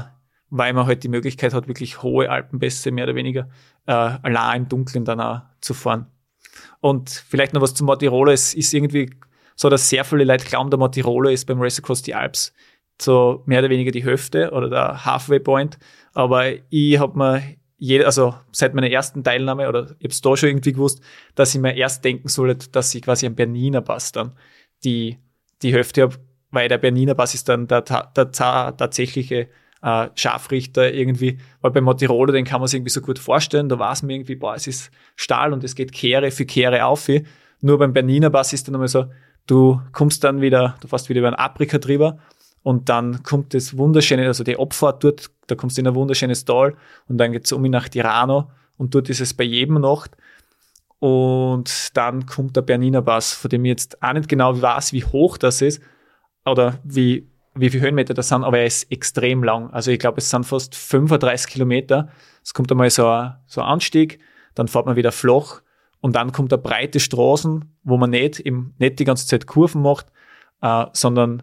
weil man halt die Möglichkeit hat, wirklich hohe Alpenpässe mehr oder weniger äh, allein im Dunkeln dann auch zu fahren. Und vielleicht noch was zum Mortirolo. Es ist irgendwie so, dass sehr viele Leute glauben, der Mortirolo ist beim Race Across die Alps so mehr oder weniger die Hälfte oder der Halfway Point. Aber ich habe mir jede, also seit meiner ersten Teilnahme oder ich habe es da schon irgendwie gewusst, dass ich mir erst denken sollte, dass ich quasi am Berniner Pass dann die, die Hälfte habe, weil der Berniner Pass ist dann der, der, der tatsächliche äh, Scharfrichter irgendwie, weil beim Motirolo, den kann man sich irgendwie so gut vorstellen, da weiß man irgendwie, boah, es ist Stahl und es geht Kehre für Kehre auf. Nur beim Berniner Pass ist dann einmal so, du kommst dann wieder, du fährst wieder über einen Aprika drüber und dann kommt das wunderschöne, also die Abfahrt dort, da kommst du in ein wunderschönes Tal und dann geht's um nach Tirano und dort ist es bei jedem Nacht. Und dann kommt der Berniner Pass, von dem ich jetzt auch nicht genau weiß, wie hoch das ist oder wie, wie viele Höhenmeter das sind, aber er ist extrem lang. Also ich glaube, es sind fast 35 Kilometer. Es kommt einmal so ein, so ein Anstieg, dann fährt man wieder flach und dann kommt eine breite Straßen, wo man nicht, im, nicht die ganze Zeit Kurven macht, äh, sondern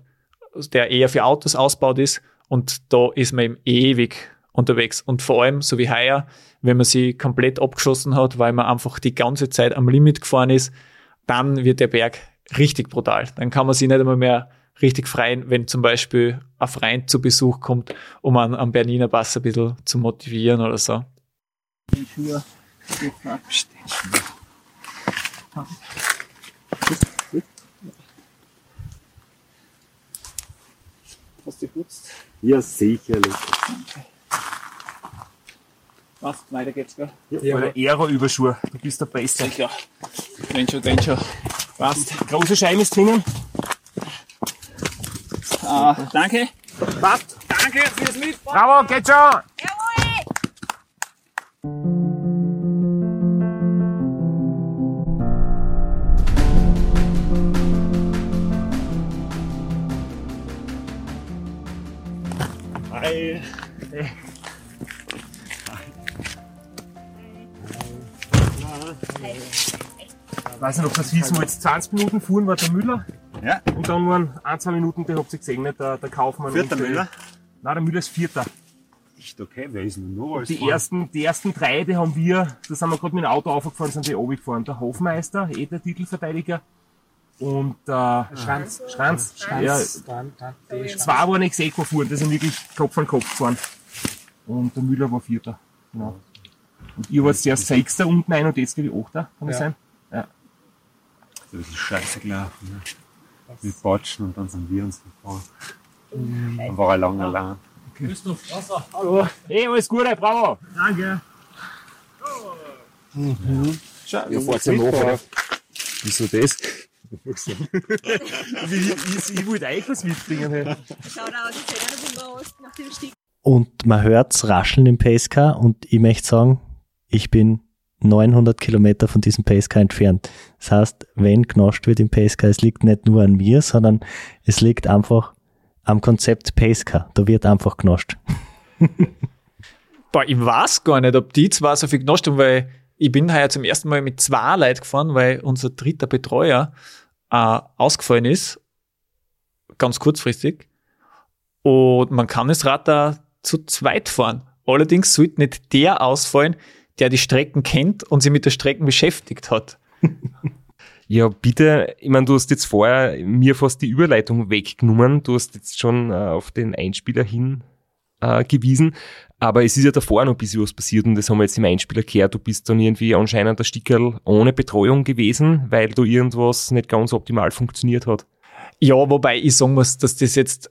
der eher für Autos ausbaut ist. Und da ist man eben ewig unterwegs. Und vor allem, so wie heuer, wenn man sie komplett abgeschossen hat, weil man einfach die ganze Zeit am Limit gefahren ist, dann wird der Berg richtig brutal. Dann kann man sich nicht einmal mehr richtig freien, wenn zum Beispiel ein Freund zu Besuch kommt, um an, am Berniner Pass ein bisschen zu motivieren oder so. Hast du geputzt? Ja, sicherlich. Was? Weiter geht's, gell? Ja, der Aero-Überschuh, du bist der Beste. Sicher. Den schon, den schon. Passt. Große Scheibe ist drinnen. Ah, danke. Passt. Danke fürs Mitfahren. Bravo, geht schon! Hi. Ich weiß nicht, ob das wissen, wir jetzt 20 Minuten fuhren, war der Müller. Ja. Und dann waren ein, zwei Minuten, habt ihr gesehen, nicht? Der, der Kaufmann. Vierter und der- Müller? Nein, der Müller ist Vierter. Echt okay, wer ist denn noch alles Die gefahren? ersten, die ersten drei, die haben wir, da sind wir gerade mit dem Auto aufgefahren, sind die oben gefahren. Der Hofmeister, eh der Titelverteidiger. Und der Schranz. Schranz. Ja, zwei waren Execo gefahren, die sind wirklich Kopf an Kopf gefahren. Und der Müller war Vierter. Genau. Und ihr wart zuerst Sechster unten ein und jetzt glaube ich Achter, kann das sein? Das ist ein bisschen scheiße gelaufen. Ne? Wir batschen und dann sind wir uns gefahren. Dann war er lange allein. Hallo. Hey, alles Gute, bravo! Danke. Ja, fahrt ja nachher. Wieso das? Ich, ich, ich wollte euch was mitbringen. Hey. Schaut aus, ich sehe nicht immer aus nach dem Stieg. Und man hört's rascheln im Pacecar und ich möchte sagen, ich bin 900 Kilometer von diesem Pacecar entfernt. Das heißt, wenn genascht wird im Pacecar, es liegt nicht nur an mir, sondern es liegt einfach am Konzept Pacecar. Da wird einfach genascht. Boah, ich weiß gar nicht, ob die zwei so viel genascht haben, weil ich bin heuer zum ersten Mal mit zwei Leuten gefahren, weil unser dritter Betreuer äh, ausgefallen ist. Ganz kurzfristig. Und man kann das Rad da zu zweit fahren. Allerdings sollte nicht der ausfallen, der die Strecken kennt und sich mit der Strecken beschäftigt hat. Ja, bitte, ich meine, du hast jetzt vorher mir fast die Überleitung weggenommen. Du hast jetzt schon äh, auf den Einspieler hin äh, gewiesen. Aber es ist ja davor noch ein bisschen was passiert und das haben wir jetzt im Einspieler gehört. Du bist dann irgendwie anscheinend der Stickerl ohne Betreuung gewesen, weil da irgendwas nicht ganz optimal funktioniert hat. Ja, wobei ich sagen muss, dass das jetzt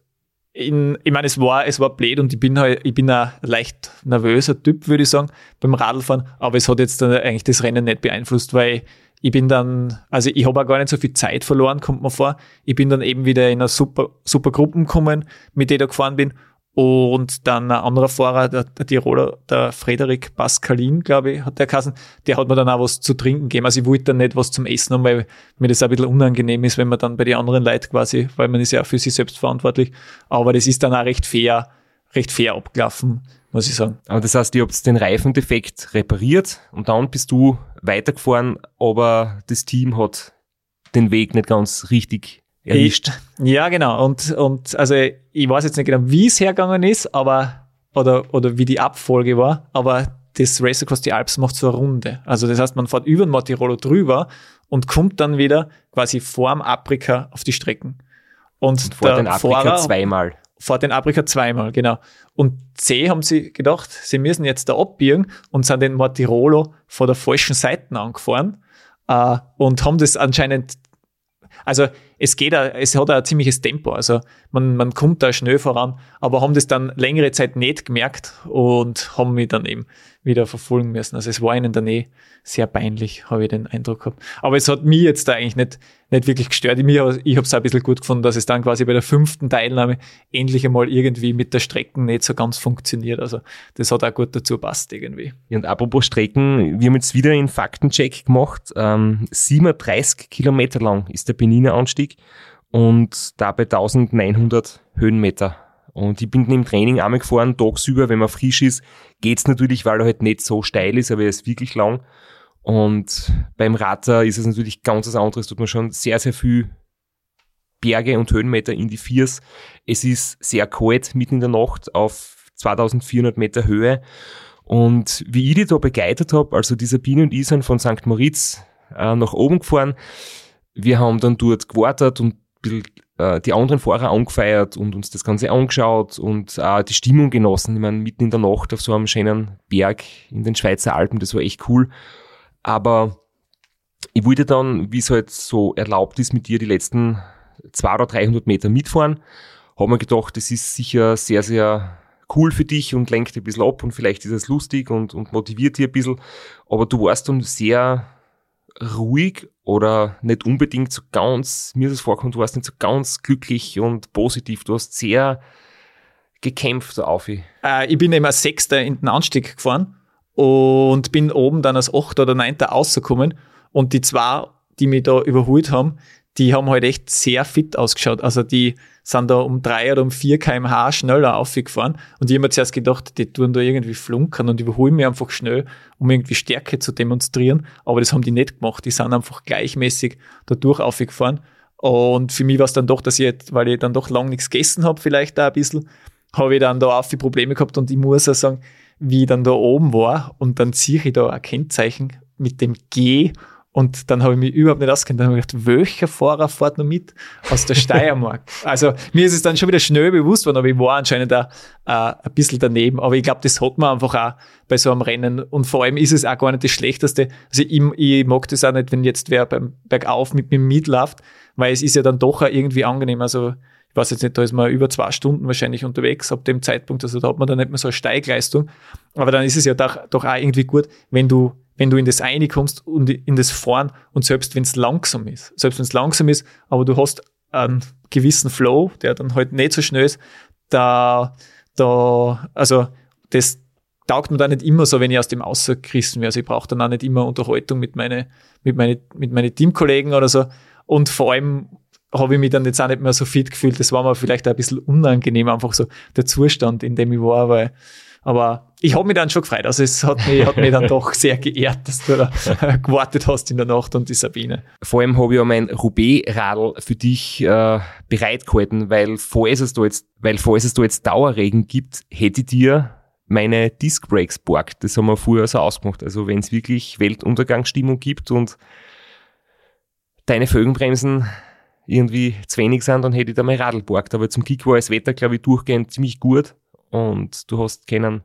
in, ich meine, es war, es war blöd und ich bin halt, ich bin ein leicht nervöser Typ, würde ich sagen, beim Radlfahren, aber es hat jetzt dann eigentlich das Rennen nicht beeinflusst, weil ich bin dann, also ich habe auch gar nicht so viel Zeit verloren, kommt mir vor. Ich bin dann eben wieder in eine super, super Gruppen gekommen, mit der ich da gefahren bin. Und dann ein anderer Fahrer, der, der Tiroler, der Frederik Pascalin, glaube ich, hat der Kassen, der hat mir dann auch was zu trinken gegeben. Also ich wollte dann nicht was zum Essen haben, weil mir das auch ein bisschen unangenehm ist, wenn man dann bei den anderen Leuten quasi, weil man ist ja auch für sich selbst verantwortlich. Aber das ist dann auch recht fair, recht fair abgelaufen, muss ich sagen. Aber das heißt, ihr habt den Reifendefekt repariert und dann bist du weitergefahren, aber das Team hat den Weg nicht ganz richtig erwischt. Ich, ja, genau. Und, und also ich weiß jetzt nicht genau, wie es hergegangen ist, aber oder, oder wie die Abfolge war, aber das Race Across die Alps macht so eine Runde. Also das heißt, man fährt über den Mortirolo drüber und kommt dann wieder quasi vorm Afrika auf die Strecken. Und, und vor den Afrika zweimal. Vor den Afrika zweimal, genau. Und C haben sie gedacht, sie müssen jetzt da abbiegen und sind den Mortirolo vor der falschen Seite angefahren äh, und haben das anscheinend also es geht, es hat ein ziemliches Tempo. Also man, man kommt da schnell voran, aber haben das dann längere Zeit nicht gemerkt und haben mich dann eben wieder verfolgen müssen. Also es war ihnen dann eh sehr peinlich, habe ich den Eindruck gehabt. Aber es hat mich jetzt da eigentlich nicht, nicht wirklich gestört. Ich, ich habe es ein bisschen gut gefunden, dass es dann quasi bei der fünften Teilnahme endlich einmal irgendwie mit der Strecken nicht so ganz funktioniert. Also das hat auch gut dazu passt irgendwie. Und apropos Strecken, wir haben jetzt wieder einen Faktencheck gemacht. Ähm, 37 Kilometer lang ist der Beniner Anstieg und dabei 1900 Höhenmeter. Und ich bin im Training einmal gefahren, tagsüber, wenn man frisch ist, geht's natürlich, weil er halt nicht so steil ist, aber er ist wirklich lang. Und beim Radler ist es natürlich ganz was anderes, tut man schon sehr, sehr viel Berge und Höhenmeter in die Viers. Es ist sehr kalt, mitten in der Nacht auf 2400 Meter Höhe. Und wie ich die da begleitet habe, also die Sabine und ich sind von St. Moritz äh, nach oben gefahren. Wir haben dann dort gewartet und bisschen äh, die anderen Fahrer angefeiert und uns das Ganze angeschaut und äh, die Stimmung genossen. Ich meine, mitten in der Nacht auf so einem schönen Berg in den Schweizer Alpen, das war echt cool. Aber ich wollte dann, wie es halt so erlaubt ist, mit dir die letzten 200 oder 300 Meter mitfahren. Habe mir gedacht, das ist sicher sehr, sehr cool für dich und lenkt ein bisschen ab und vielleicht ist es lustig und, und motiviert dich ein bisschen. Aber du warst dann sehr ruhig oder nicht unbedingt so ganz, mir ist es vorkommt, du warst nicht so ganz glücklich und positiv. Du hast sehr gekämpft, so auf. Äh, ich bin immer Sechster in den Anstieg gefahren und bin oben dann als Achter oder Neunter rausgekommen und die zwei, die mich da überholt haben, die haben halt echt sehr fit ausgeschaut. Also die sind da um drei oder um vier kmh schneller aufgefahren. Und ich habe mir zuerst gedacht, die tun da irgendwie flunkern und überholen mich einfach schnell, um irgendwie Stärke zu demonstrieren. Aber das haben die nicht gemacht. Die sind einfach gleichmäßig da durch aufgefahren. Und für mich war es dann doch, dass ich, jetzt, weil ich dann doch lang nichts gegessen habe, vielleicht da ein bisschen, habe ich dann da auch viele Probleme gehabt. Und ich muss auch sagen, wie ich dann da oben war und dann ziehe ich da ein Kennzeichen mit dem G und dann habe ich mich überhaupt nicht auskennt. Dann habe ich gedacht, welcher Fahrer fährt noch mit aus der Steiermark? also mir ist es dann schon wieder schnell bewusst worden, aber ich war anscheinend da äh, ein bisschen daneben. Aber ich glaube, das hat man einfach auch bei so einem Rennen. Und vor allem ist es auch gar nicht das Schlechteste. Also ich, ich mag das auch nicht, wenn jetzt wer beim Bergauf mit mir mitläuft, weil es ist ja dann doch auch irgendwie angenehm. Also ich weiß jetzt nicht, da ist man über zwei Stunden wahrscheinlich unterwegs ab dem Zeitpunkt. Also da hat man dann nicht mehr so eine Steigleistung. Aber dann ist es ja doch, doch auch irgendwie gut, wenn du wenn du in das eine kommst und in das Fahren und selbst wenn es langsam ist, selbst wenn es langsam ist, aber du hast einen gewissen Flow, der dann halt nicht so schnell ist, da, da, also das taugt mir da nicht immer so, wenn ich aus dem Außerchristen wäre. Also ich brauche dann auch nicht immer Unterhaltung mit meinen mit meine, mit meine Teamkollegen oder so. Und vor allem habe ich mich dann jetzt auch nicht mehr so fit gefühlt. Das war mir vielleicht ein bisschen unangenehm, einfach so der Zustand, in dem ich war, weil aber ich habe mich dann schon gefreut. Also es hat mich, hat mich dann doch sehr geehrt, dass du da gewartet hast in der Nacht und die Sabine. Vor allem habe ich auch mein Roubaix-Radl für dich äh, bereitgehalten, weil falls es da jetzt, weil falls es da jetzt Dauerregen gibt, hätte ich dir meine Disc Brakes borgt. Das haben wir früher so ausgemacht. Also wenn es wirklich Weltuntergangsstimmung gibt und deine Felgenbremsen irgendwie zu wenig sind, dann hätte ich da mein Radl borgt. Aber zum Kick war das Wetter, glaube ich, durchgehend ziemlich gut und du hast keinen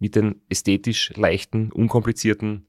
mit den ästhetisch leichten, unkomplizierten,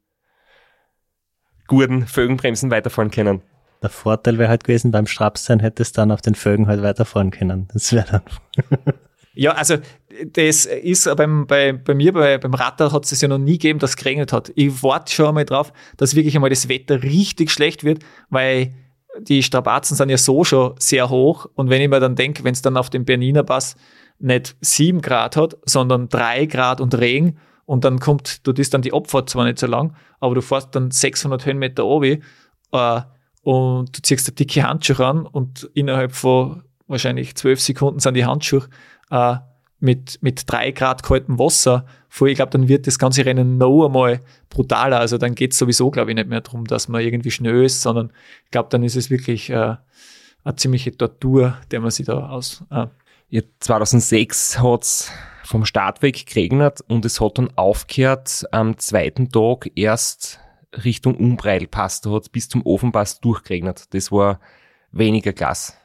guten Felgenbremsen weiterfahren können. Der Vorteil wäre halt gewesen, beim Strapsen hättest du dann auf den Vögen halt weiterfahren können. Das wäre dann. Ja, also das ist beim, bei, bei mir, bei, beim Radl hat es ja noch nie gegeben, dass es geregnet hat. Ich warte schon einmal drauf, dass wirklich einmal das Wetter richtig schlecht wird, weil die Strapazen sind ja so schon sehr hoch. Und wenn ich mir dann denke, wenn es dann auf dem Berniner Pass nicht sieben Grad hat, sondern drei Grad und Regen und dann kommt, du ist dann die Abfahrt zwar nicht so lang, aber du fährst dann 600 Höhenmeter oben äh, und du ziehst eine dicke Handschuhe an und innerhalb von wahrscheinlich zwölf Sekunden sind die Handschuhe äh, mit, mit drei Grad kaltem Wasser voll. Ich glaube, dann wird das ganze Rennen noch einmal brutaler. Also dann geht es sowieso, glaube ich, nicht mehr darum, dass man irgendwie schnell ist, sondern ich glaube, dann ist es wirklich äh, eine ziemliche Tortur, der man sich da aus. Äh, Ja, 2006 hat's vom Start weg geregnet und es hat dann aufgehört am zweiten Tag erst Richtung Umbreilpass. Da hat's bis zum Ofenpass durchgeregnet. Das war weniger Gas.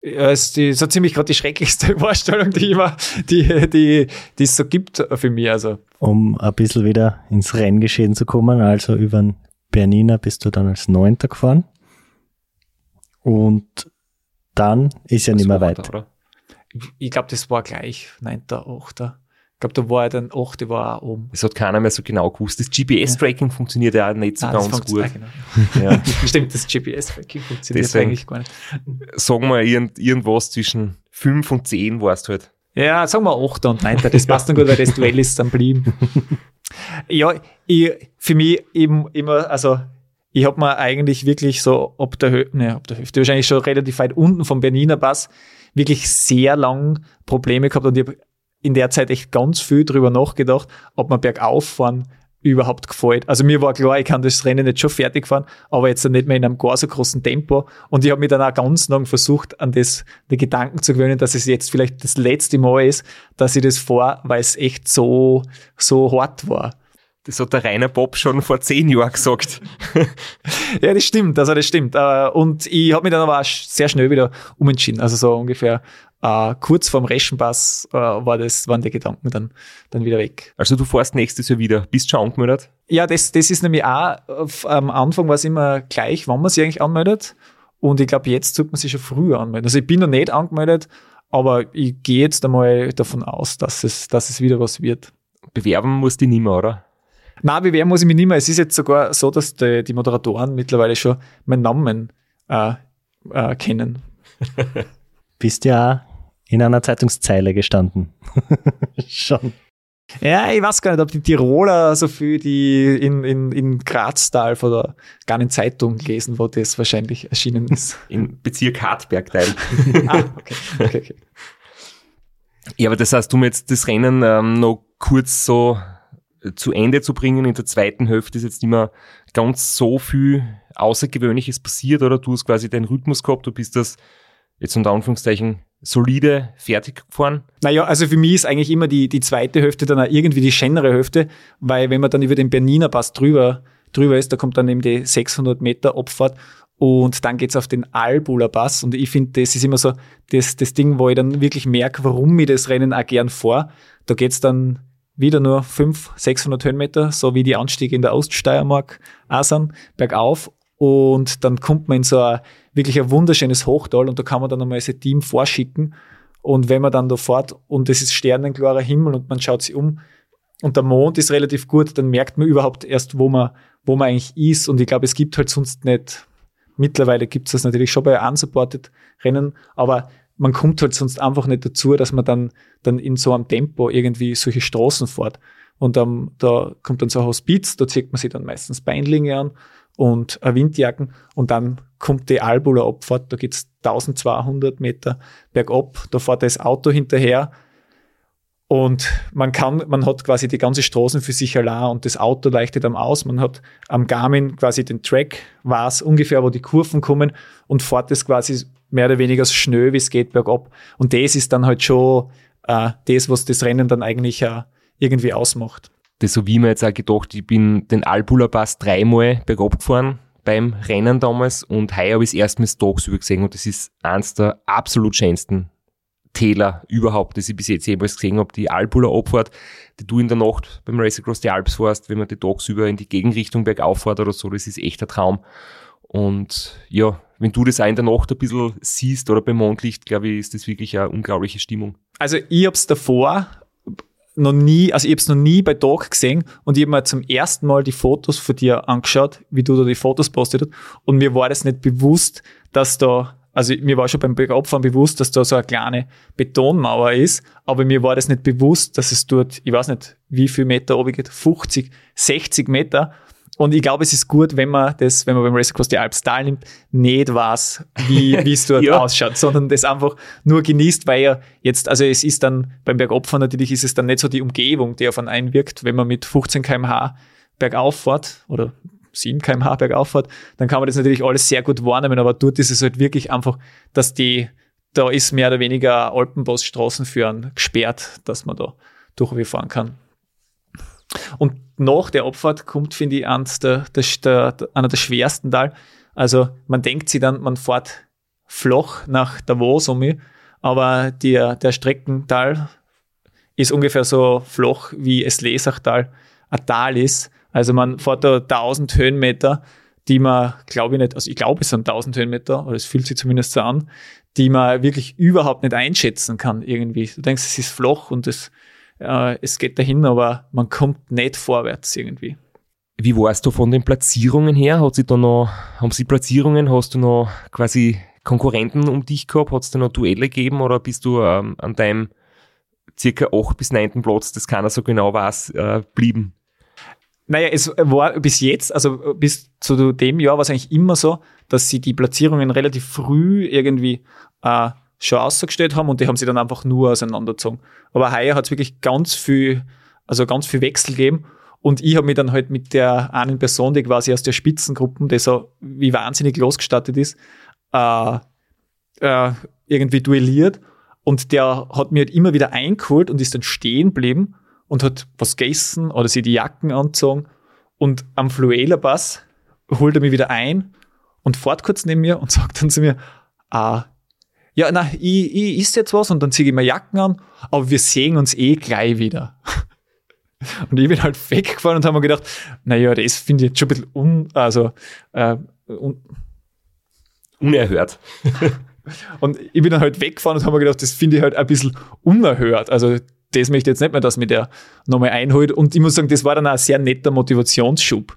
Ja, es ist die, so ziemlich gerade die schrecklichste Vorstellung, die immer, die, die, die es so gibt für mich. Also, Um ein bisschen wieder ins Renngeschehen zu kommen, also über den Bernina bist du dann als Neunter gefahren. Und dann ist ja nicht mehr weit. oder? ich glaube, das war gleich 9., 8. Ich glaube, da war er dann 8. war auch oben. Das hat keiner mehr so genau gewusst. Das GPS-Tracking funktioniert ja auch nicht so das ganz gut. genau. Ja. Stimmt, das GPS-Tracking funktioniert Deswegen. eigentlich gar nicht. Sagen wir irgend, irgendwas zwischen 5 und 10 warst halt. Ja, sagen wir 8. und 9. Das passt dann gut, weil das Duell ist dann blieben. ja, ich, für mich eben immer, also ich habe mir eigentlich wirklich so ob der Hälfte, ne, ob der Hälfte, wahrscheinlich schon relativ weit unten vom Berniner Pass, wirklich sehr lang Probleme gehabt und ich habe in der Zeit echt ganz viel drüber nachgedacht, ob man bergauf fahren überhaupt gefällt. Also mir war klar, ich kann das Rennen jetzt schon fertig fahren, aber jetzt nicht mehr in einem gar so großen Tempo. Und ich habe mich dann auch ganz lang versucht, an das, die Gedanken zu gewöhnen, dass es jetzt vielleicht das letzte Mal ist, dass ich das fahre, weil es echt so, so hart war. Das hat der Rainer Bob schon vor 10 Jahren gesagt. Ja, das stimmt, also das stimmt. Äh, Und ich habe mich dann aber auch sehr schnell wieder umentschieden. Also so ungefähr äh, kurz vorm Reschenpass äh, war das, waren die Gedanken dann, dann wieder weg. Also du fährst nächstes Jahr wieder. Bist schon angemeldet? Ja, das, das ist nämlich auch, auf- am Anfang war es immer gleich, wann man sich eigentlich anmeldet. Und ich glaube, jetzt sollte man sich schon früher anmelden. Also ich bin noch nicht angemeldet, aber ich gehe jetzt einmal davon aus, dass es, dass es wieder was wird. Bewerben musst du nicht mehr, oder? Na, bewerben muss ich mich nicht mehr. Es ist jetzt sogar so, dass die, die Moderatoren mittlerweile schon meinen Namen äh, äh, kennen. Bist ja in einer Zeitungszeile gestanden. Schon. Ja, ich weiß gar nicht, ob die Tiroler so viel die in, in, in Graztal von der gar in Zeitung lesen, wo das wahrscheinlich erschienen ist. Im Bezirk Hartbergteil. ah, okay, okay, okay. Ja, aber das heißt, um jetzt das Rennen ähm, noch kurz so zu Ende zu bringen, in der zweiten Hälfte ist jetzt nicht mehr ganz so viel Außergewöhnliches passiert, oder? Du hast quasi deinen Rhythmus gehabt, du bist das jetzt unter Anführungszeichen solide fertig gefahren. Naja, also für mich ist eigentlich immer die, die zweite Hälfte dann auch irgendwie die schönere Hälfte, weil wenn man dann über den Berniner Pass drüber, drüber ist, da kommt dann eben die 600 Meter Abfahrt und dann geht's auf den Albuler Pass und ich finde, das ist immer so das, das Ding, wo ich dann wirklich merke, warum ich das Rennen auch gern fahre. Da geht's dann wieder nur 500, 600 Höhenmeter, so wie die Anstiege in der Oststeiermark auch sind, bergauf und dann kommt man in so ein wirklich ein wunderschönes Hochtal und da kann man dann einmal sein Team vorschicken und wenn man dann da fährt und es ist sternenklarer Himmel und man schaut sich um und der Mond ist relativ gut, dann merkt man überhaupt erst, wo man, wo man eigentlich ist. Und ich glaube, es gibt halt sonst nicht, mittlerweile gibt es das natürlich schon bei unsupported Rennen, aber man kommt halt sonst einfach nicht dazu, dass man dann, dann in so einem Tempo irgendwie solche Straßen fährt. Und ähm, da kommt dann so ein Hospiz, da zieht man sich dann meistens Beinlinge an und eine Windjacken und dann kommt die Albuler Abfahrt, da geht's 1200 Meter bergab, da fährt das Auto hinterher und man kann, man hat quasi die ganze Straßen für sich allein und das Auto leichtet am aus. Man hat am Garmin quasi den Track, weiß ungefähr, wo die Kurven kommen und fährt das quasi mehr oder weniger so schnell, wie es geht, bergab. Und das ist dann halt schon äh, das, was das Rennen dann eigentlich äh, irgendwie ausmacht. Das so wie mir jetzt auch gedacht, ich bin den Albuler Pass dreimal bergab gefahren beim Rennen damals und heuer habe ich es erstmals tagsüber gesehen und das ist eins der absolut schönsten Täler überhaupt, das ich bis jetzt jemals gesehen habe. Die Alpuler Abfahrt, die du in der Nacht beim Race Across the Alps fährst, wenn man die tagsüber in die Gegenrichtung bergauf fährt oder so, das ist echt ein Traum. Und ja, wenn du das auch in der Nacht ein bisschen siehst oder beim Mondlicht, glaube ich, ist das wirklich eine unglaubliche Stimmung. Also ich hab's davor noch nie, also ich hab's noch nie bei Tag gesehen und ich habe mir zum ersten Mal die Fotos von dir angeschaut, wie du da die Fotos postet hast und mir war das nicht bewusst, dass da, also mir war schon beim Bergabfahren bewusst, dass da so eine kleine Betonmauer ist, aber mir war das nicht bewusst, dass es dort, ich weiß nicht, wie viel Meter oben geht, 50, 60 Meter und ich glaube, es ist gut, wenn man das, wenn man beim Race Across the Alps teilnimmt, nicht weiß, wie wie es dort Ja. ausschaut, sondern das einfach nur genießt, weil ja jetzt, also es ist dann beim Bergabfahren natürlich ist es dann nicht so die Umgebung, die auf einen einwirkt, wenn man mit 15 kmh bergauf fährt oder 7 kmh bergauf fährt, dann kann man das natürlich alles sehr gut wahrnehmen, aber dort ist es halt wirklich einfach, dass die, da ist mehr oder weniger Alpenbossstraßen für einen gesperrt, dass man da durchfahren kann. Und nach der Abfahrt kommt, finde ich, eins der, der, der, einer der schwersten Teil. Also man denkt sich dann, man fährt flach nach Davos um mich, aber der, der Streckental ist ungefähr so flach wie es Lesachtal ein Tal ist. Also man fährt da 1000 Höhenmeter, die man, glaube ich nicht, also ich glaube es sind 1000 Höhenmeter, oder es fühlt sich zumindest so an, die man wirklich überhaupt nicht einschätzen kann irgendwie. Du denkst, es ist flach und es, äh, es geht dahin, aber man kommt nicht vorwärts irgendwie. Wie warst du von den Platzierungen her? Hat sie da noch, haben sie Platzierungen? Hast du noch quasi Konkurrenten um dich gehabt? Hat es da noch Duelle gegeben oder bist du ähm, an deinem circa 8 bis 9. Platz, das keiner so genau weiß, äh, blieben? Naja, es war bis jetzt, also bis zu dem Jahr war es eigentlich immer so, dass sie die Platzierungen relativ früh irgendwie äh, schon ausgestellt haben und die haben sie dann einfach nur auseinandergezogen. Aber heuer hat es wirklich ganz viel, also ganz viel Wechsel gegeben. Und ich habe mich dann halt mit der einen Person, die quasi aus der Spitzengruppe, die so wie wahnsinnig losgestattet ist, äh, äh, irgendwie duelliert. Und der hat mir halt immer wieder eingeholt und ist dann stehen geblieben und hat was gegessen oder sich die Jacken angezogen. Und am Fluela-Pass holt er mich wieder ein und fährt kurz neben mir und sagt dann zu mir, ah, ja, na, ich, ich isst jetzt was und dann ziehe ich mir Jacken an, aber wir sehen uns eh gleich wieder. Und ich bin halt weggefahren und habe mir gedacht, naja, das finde ich jetzt schon ein bisschen un, also, äh, un, Unerhört. und ich bin dann halt weggefahren und habe mir gedacht, das finde ich halt ein bisschen unerhört. Also das möchte ich jetzt nicht mehr, dass mir der nochmal einholt. Und ich muss sagen, das war dann auch ein sehr netter Motivationsschub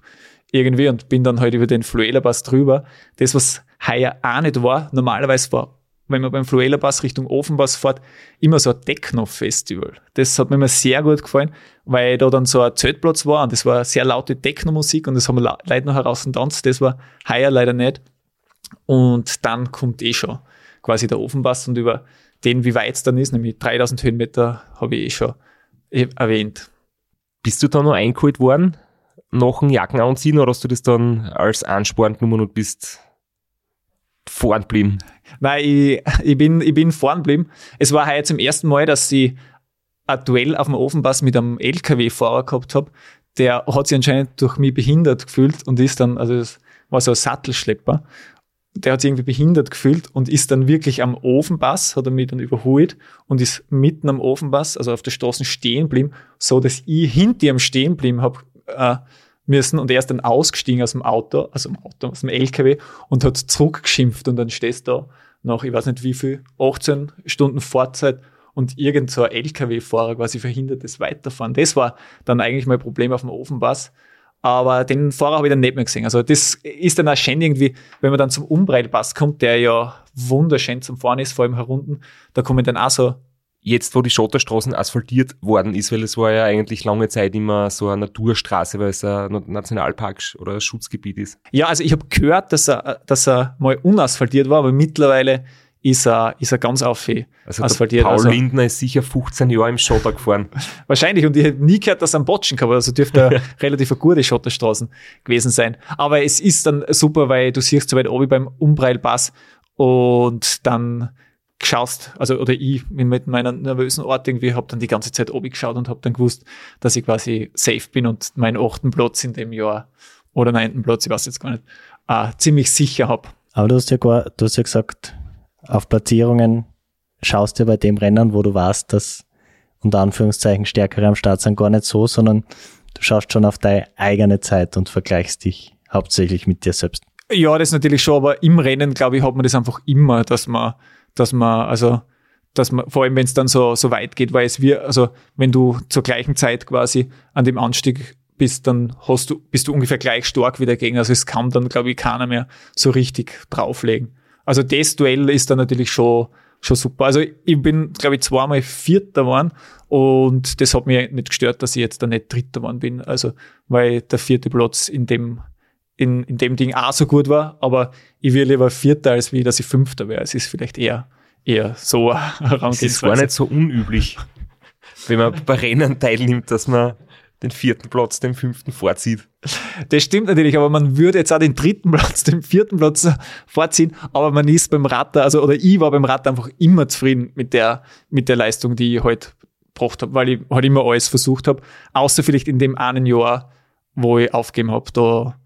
irgendwie und bin dann halt über den Fluela-Pass drüber. Das, was heuer auch nicht war, normalerweise war, wenn man beim Fluela-Pass Richtung Ofenpass fährt, immer so ein Techno-Festival. Das hat mir immer sehr gut gefallen, weil da dann so ein Zeltplatz war und das war sehr laute Techno-Musik und das haben Leute noch heraus tanzt. Das war heuer leider nicht. Und dann kommt eh schon quasi der Ofenpass und über den, wie weit es dann ist, nämlich 3000 Höhenmeter, habe ich eh schon eh erwähnt. Bist du da noch eingeholt worden? Nach dem Jacken anziehen oder hast du das dann als Ansporn genommen und bist vorn geblieben? Nein, ich, ich, bin, ich bin vorn geblieben. Es war heuer zum ersten Mal, dass ich ein Duell auf dem Ofenpass mit einem LKW-Fahrer gehabt habe. Der hat sich anscheinend durch mich behindert gefühlt und ist dann, also es war so ein Sattelschlepper. Der hat sich irgendwie behindert gefühlt und ist dann wirklich am Ofenpass, hat er mich dann überholt und ist mitten am Ofenpass, also auf der Straße stehen geblieben, so dass ich hinter ihm stehen geblieben habe äh, müssen und er ist dann ausgestiegen aus dem Auto, also im Auto, aus dem LKW und hat zurückgeschimpft und dann stehst du da nach, ich weiß nicht wie viel, 18 Stunden Fahrzeit und irgend so ein LKW-Fahrer quasi verhindert das Weiterfahren. Das war dann eigentlich mein Problem auf dem Ofenpass. Aber den Fahrer habe ich dann nicht mehr gesehen. Also das ist dann auch schön irgendwie, wenn man dann zum Umbreilpass kommt, der ja wunderschön zum Fahren ist, vor allem herunten, da kommen dann auch so Jetzt, wo die Schotterstraßen asphaltiert worden ist, weil es war ja eigentlich lange Zeit immer so eine Naturstraße, weil es ein Nationalpark oder ein Schutzgebiet ist. Ja, also ich habe gehört, dass er, dass er mal unasphaltiert war, aber mittlerweile ist er, ist er ganz auf Also der asphaltiert. Paul also, Lindner ist sicher 15 Jahre im Schotter gefahren. wahrscheinlich. Und ich hätte nie gehört, dass er einen Botschen gehabt. Also dürfte er relativ eine gute Schotterstraßen gewesen sein. Aber es ist dann super, weil du siehst so weit oben beim Umbreilpass und dann schaust, also oder ich mit meiner nervösen Ort irgendwie habe dann die ganze Zeit oben geschaut und habe dann gewusst, dass ich quasi safe bin und meinen achten Platz in dem Jahr oder neunten Platz, ich weiß jetzt gar nicht, äh, ziemlich sicher habe. Aber du hast ja, gar, du hast ja gesagt, auf Platzierungen schaust dir bei dem Rennen, wo du weißt, dass unter Anführungszeichen Stärkere am Start sind, gar nicht so, sondern du schaust schon auf deine eigene Zeit und vergleichst dich hauptsächlich mit dir selbst. Ja, das natürlich schon, aber im Rennen, glaube ich, hat man das einfach immer, dass man, dass man, also, dass man, vor allem wenn es dann so, so weit geht, weil es wir, also wenn du zur gleichen Zeit quasi an dem Anstieg bist, dann hast du, bist du ungefähr gleich stark wie der Gegner. Also es kann dann, glaube ich, keiner mehr so richtig drauflegen. Also das Duell ist dann natürlich schon, schon super. Also ich bin, glaube ich, zweimal Vierter geworden und das hat mich nicht gestört, dass ich jetzt da nicht Dritter geworden bin. Also, weil der vierte Platz in dem, in, in dem Ding auch so gut war, aber ich will lieber Vierter, als wie, dass ich Fünfter wäre. Es ist vielleicht eher, eher so Es ist gar nicht so unüblich, wenn man bei Rennen teilnimmt, dass man den vierten Platz dem fünften vorzieht. Das stimmt natürlich, aber man würde jetzt auch den dritten Platz, den vierten Platz vorziehen, aber man ist beim Ratter, also oder ich war beim Ratter einfach immer zufrieden mit der, mit der Leistung, die ich heute gebracht habe, weil ich halt immer alles versucht habe, außer vielleicht in dem einen Jahr, wo ich aufgegeben habe, da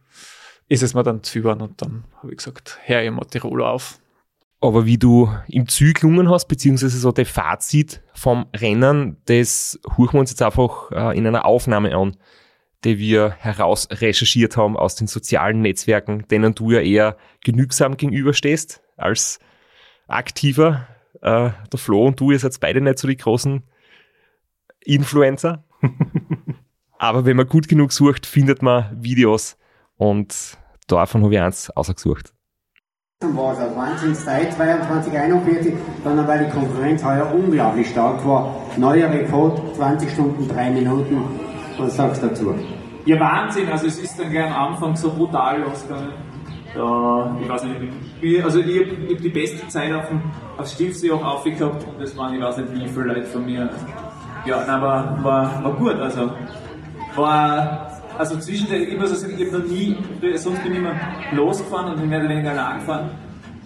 ist es mir dann zu über und dann habe ich gesagt, her, mal Tirol auf. Aber wie du im Ziel gelungen hast, beziehungsweise so der Fazit vom Rennen, das huchen wir uns jetzt einfach äh, in einer Aufnahme an, die wir heraus recherchiert haben aus den sozialen Netzwerken, denen du ja eher genügsam gegenüberstehst als aktiver. Äh, der Flo und du, ihr seid beide nicht so die großen Influencer. Aber wenn man gut genug sucht, findet man Videos und davon habe ich eins ausgesucht. war es eine Wahnsinnszeit, 22, 41, dann weil die Konkurrenz heuer unglaublich stark war. Neuer Rekord, 20 Stunden, 3 Minuten. Was sagst du dazu? Ja, Wahnsinn. Also es ist dann gleich am Anfang so brutal losgegangen. Da, ich weiß nicht, ich, also ich habe hab die beste Zeit auf dem auf Stilfsee auch aufgehabt und das waren, ich weiß nicht wie viele Leute von mir. Ja, war, war, war gut. Also war, also zwischen den, ich muss sagen, ich habe noch nie, sonst bin ich immer losgefahren und mehr oder weniger allein gefahren.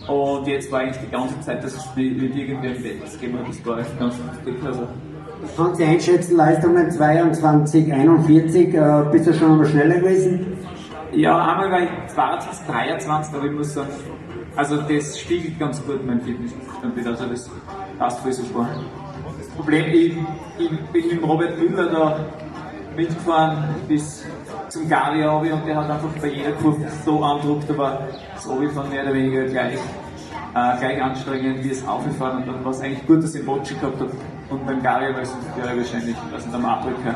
Und jetzt war eigentlich die ganze Zeit, dass es mit irgendwer im Bett hat. Das war echt ganz gut. Also, Kannst du einschätzen, Leistungen 22, 41, äh, bist du schon einmal schneller gewesen? Ja, einmal war ich 22, 23, aber ich muss sagen, also das spiegelt ganz gut mein Fitnesszustand wieder. Also das passt voll super. Das Problem, ich, ich bin mit Robert Müller da mitgefahren bis zum Gari Obi und der hat einfach bei jeder Kurve so andruckt, aber das Obi von mehr oder weniger gleich, äh, gleich anstrengend wie das Aufgefahren und dann war es eigentlich gut, dass ich Bocci gehabt habe und beim Gari, weil sonst wäre ich wahrscheinlich, also am Afrika,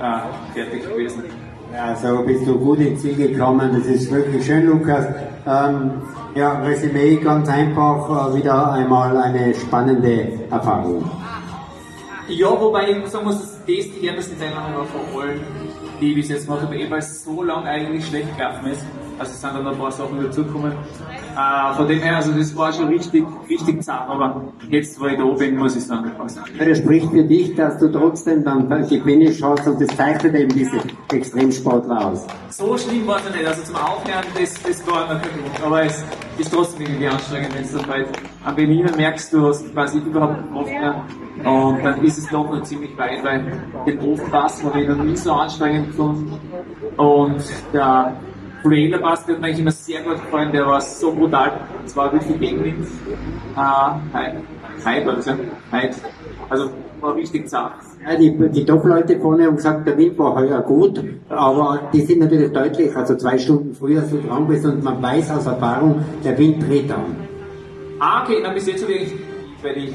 äh, fertig gewesen. Ja, so bist du gut ins Ziel gekommen, das ist wirklich schön, Lukas. Ähm, ja, Resümee ganz einfach, äh, wieder einmal eine spannende Erfahrung. Ja, wobei ich sagen muss, das die härteste Teilnahme war von allen, die ich bis jetzt gemacht habe, eh weil es so lang eigentlich schlecht gelaufen ist. Also es sind dann ein paar Sachen dazugekommen. Äh, von dem her, also das war schon richtig, richtig zart, aber jetzt, wo ich da bin, muss ich sagen, passt. Das spricht für dich, dass du trotzdem dann die Finish hast und das zeichnet eben diese Extremsportler aus. So schlimm war es ja nicht. Also zum Aufhören, das, das war natürlich gut. Aber es ist trotzdem irgendwie anstrengend, wenn es dann bald am Berliner merkst, du hast quasi überhaupt Kraft mehr. Und dann ist es doch noch ziemlich weit, weil den Ofenpass habe ich noch nie so anstrengend gefunden. Und der Trailer Pass, der hat mir eigentlich immer sehr gut gefallen, der war so brutal. Es war wirklich Gegenwind. Äh, das ja? Heid. Also war richtig zart. Ja, die, die Top-Leute vorne haben gesagt, der Wind war heuer gut, aber die sind natürlich deutlich, also zwei Stunden früher so dran bist und man weiß aus Erfahrung, der Wind dreht an. Ah, okay, dann bis jetzt habe ich bei den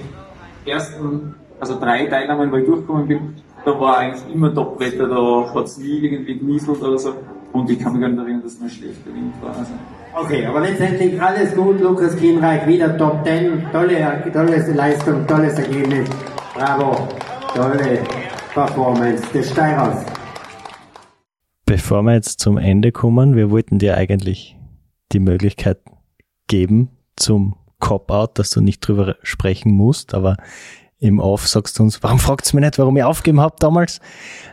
ersten, also drei Teilnahmen, wo ich durchgekommen bin, da war eigentlich immer Top-Wetter, da hat es nie irgendwie genieselt oder so. Und ich kann mich gar nicht erinnern, dass es mal schlechter Wind war. Also. Okay, aber letztendlich alles gut, Lukas Kienreich, wieder Top 10, tolle, tolle Leistung, tolles Ergebnis, bravo, tolle Performance des Steirers. Bevor wir jetzt zum Ende kommen, wir wollten dir eigentlich die Möglichkeit geben zum Cop-Out, dass du nicht drüber sprechen musst, aber im Off sagst du uns, warum fragt's mich nicht, warum ich aufgeben hab damals?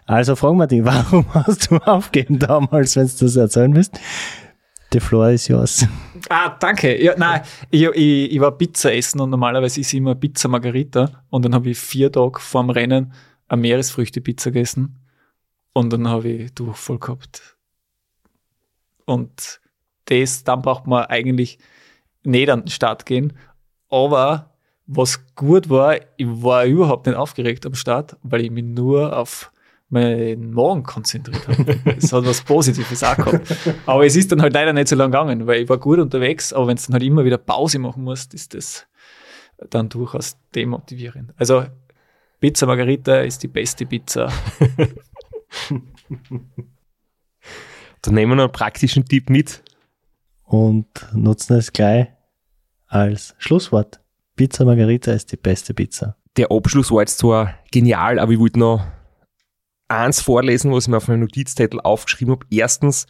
Also fragen wir dich, warum hast du aufgeben damals, wenn du das erzählen willst? The floor is yours. Ah, danke. Ja, nein, ich, ich, ich war Pizza essen und normalerweise ist immer Pizza Margarita und dann habe ich vier Tage vorm Rennen eine Meeresfrüchte-Pizza gegessen und dann habe ich Durchfall gehabt. Und das, dann braucht man eigentlich nicht an den Start gehen, aber Was gut war, ich war überhaupt nicht aufgeregt am Start, weil ich mich nur auf meinen Magen konzentriert habe. Es hat was Positives auch gehabt. Aber es ist dann halt leider nicht so lang gegangen, weil ich war gut unterwegs, aber wenn du dann halt immer wieder Pause machen musst, ist das dann durchaus demotivierend. Also Pizza Margarita ist die beste Pizza. Dann nehmen wir noch einen praktischen Tipp mit. Und nutzen es gleich als Schlusswort. Pizza Margarita ist die beste Pizza. Der Abschluss war jetzt zwar genial, aber ich wollte noch eins vorlesen, was ich mir auf meinem Notizzettel aufgeschrieben habe. Erstens,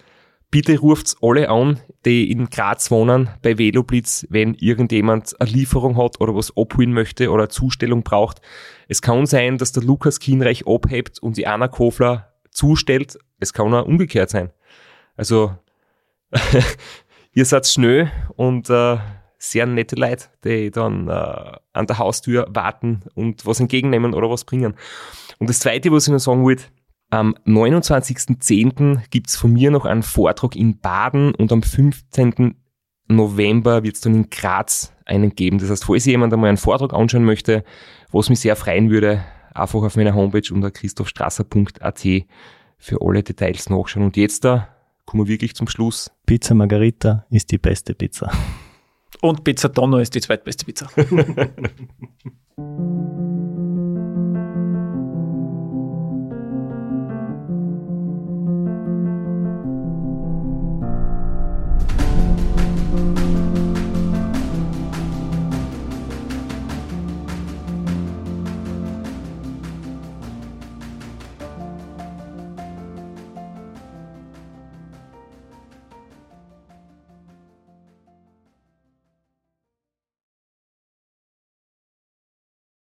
bitte ruft alle an, die in Graz wohnen, bei Veloblitz, wenn irgendjemand eine Lieferung hat oder was abholen möchte oder eine Zustellung braucht. Es kann sein, dass der Lukas Kienreich abhebt und die Anna Kofler zustellt. Es kann auch umgekehrt sein. Also, ihr seid schnell und äh, sehr nette Leute, die dann äh, an der Haustür warten und was entgegennehmen oder was bringen. Und das Zweite, was ich noch sagen wollte, am 29.10. gibt's von mir noch einen Vortrag in Baden und am 15. November wird's dann in Graz einen geben. Das heißt, falls jemand einmal einen Vortrag anschauen möchte, was mich sehr freuen würde, einfach auf meiner Homepage unter christophstrasser.at für alle Details nachschauen. Und jetzt da kommen wir wirklich zum Schluss. Pizza Margarita ist die beste Pizza. Und Pizza Donno ist die zweitbeste Pizza.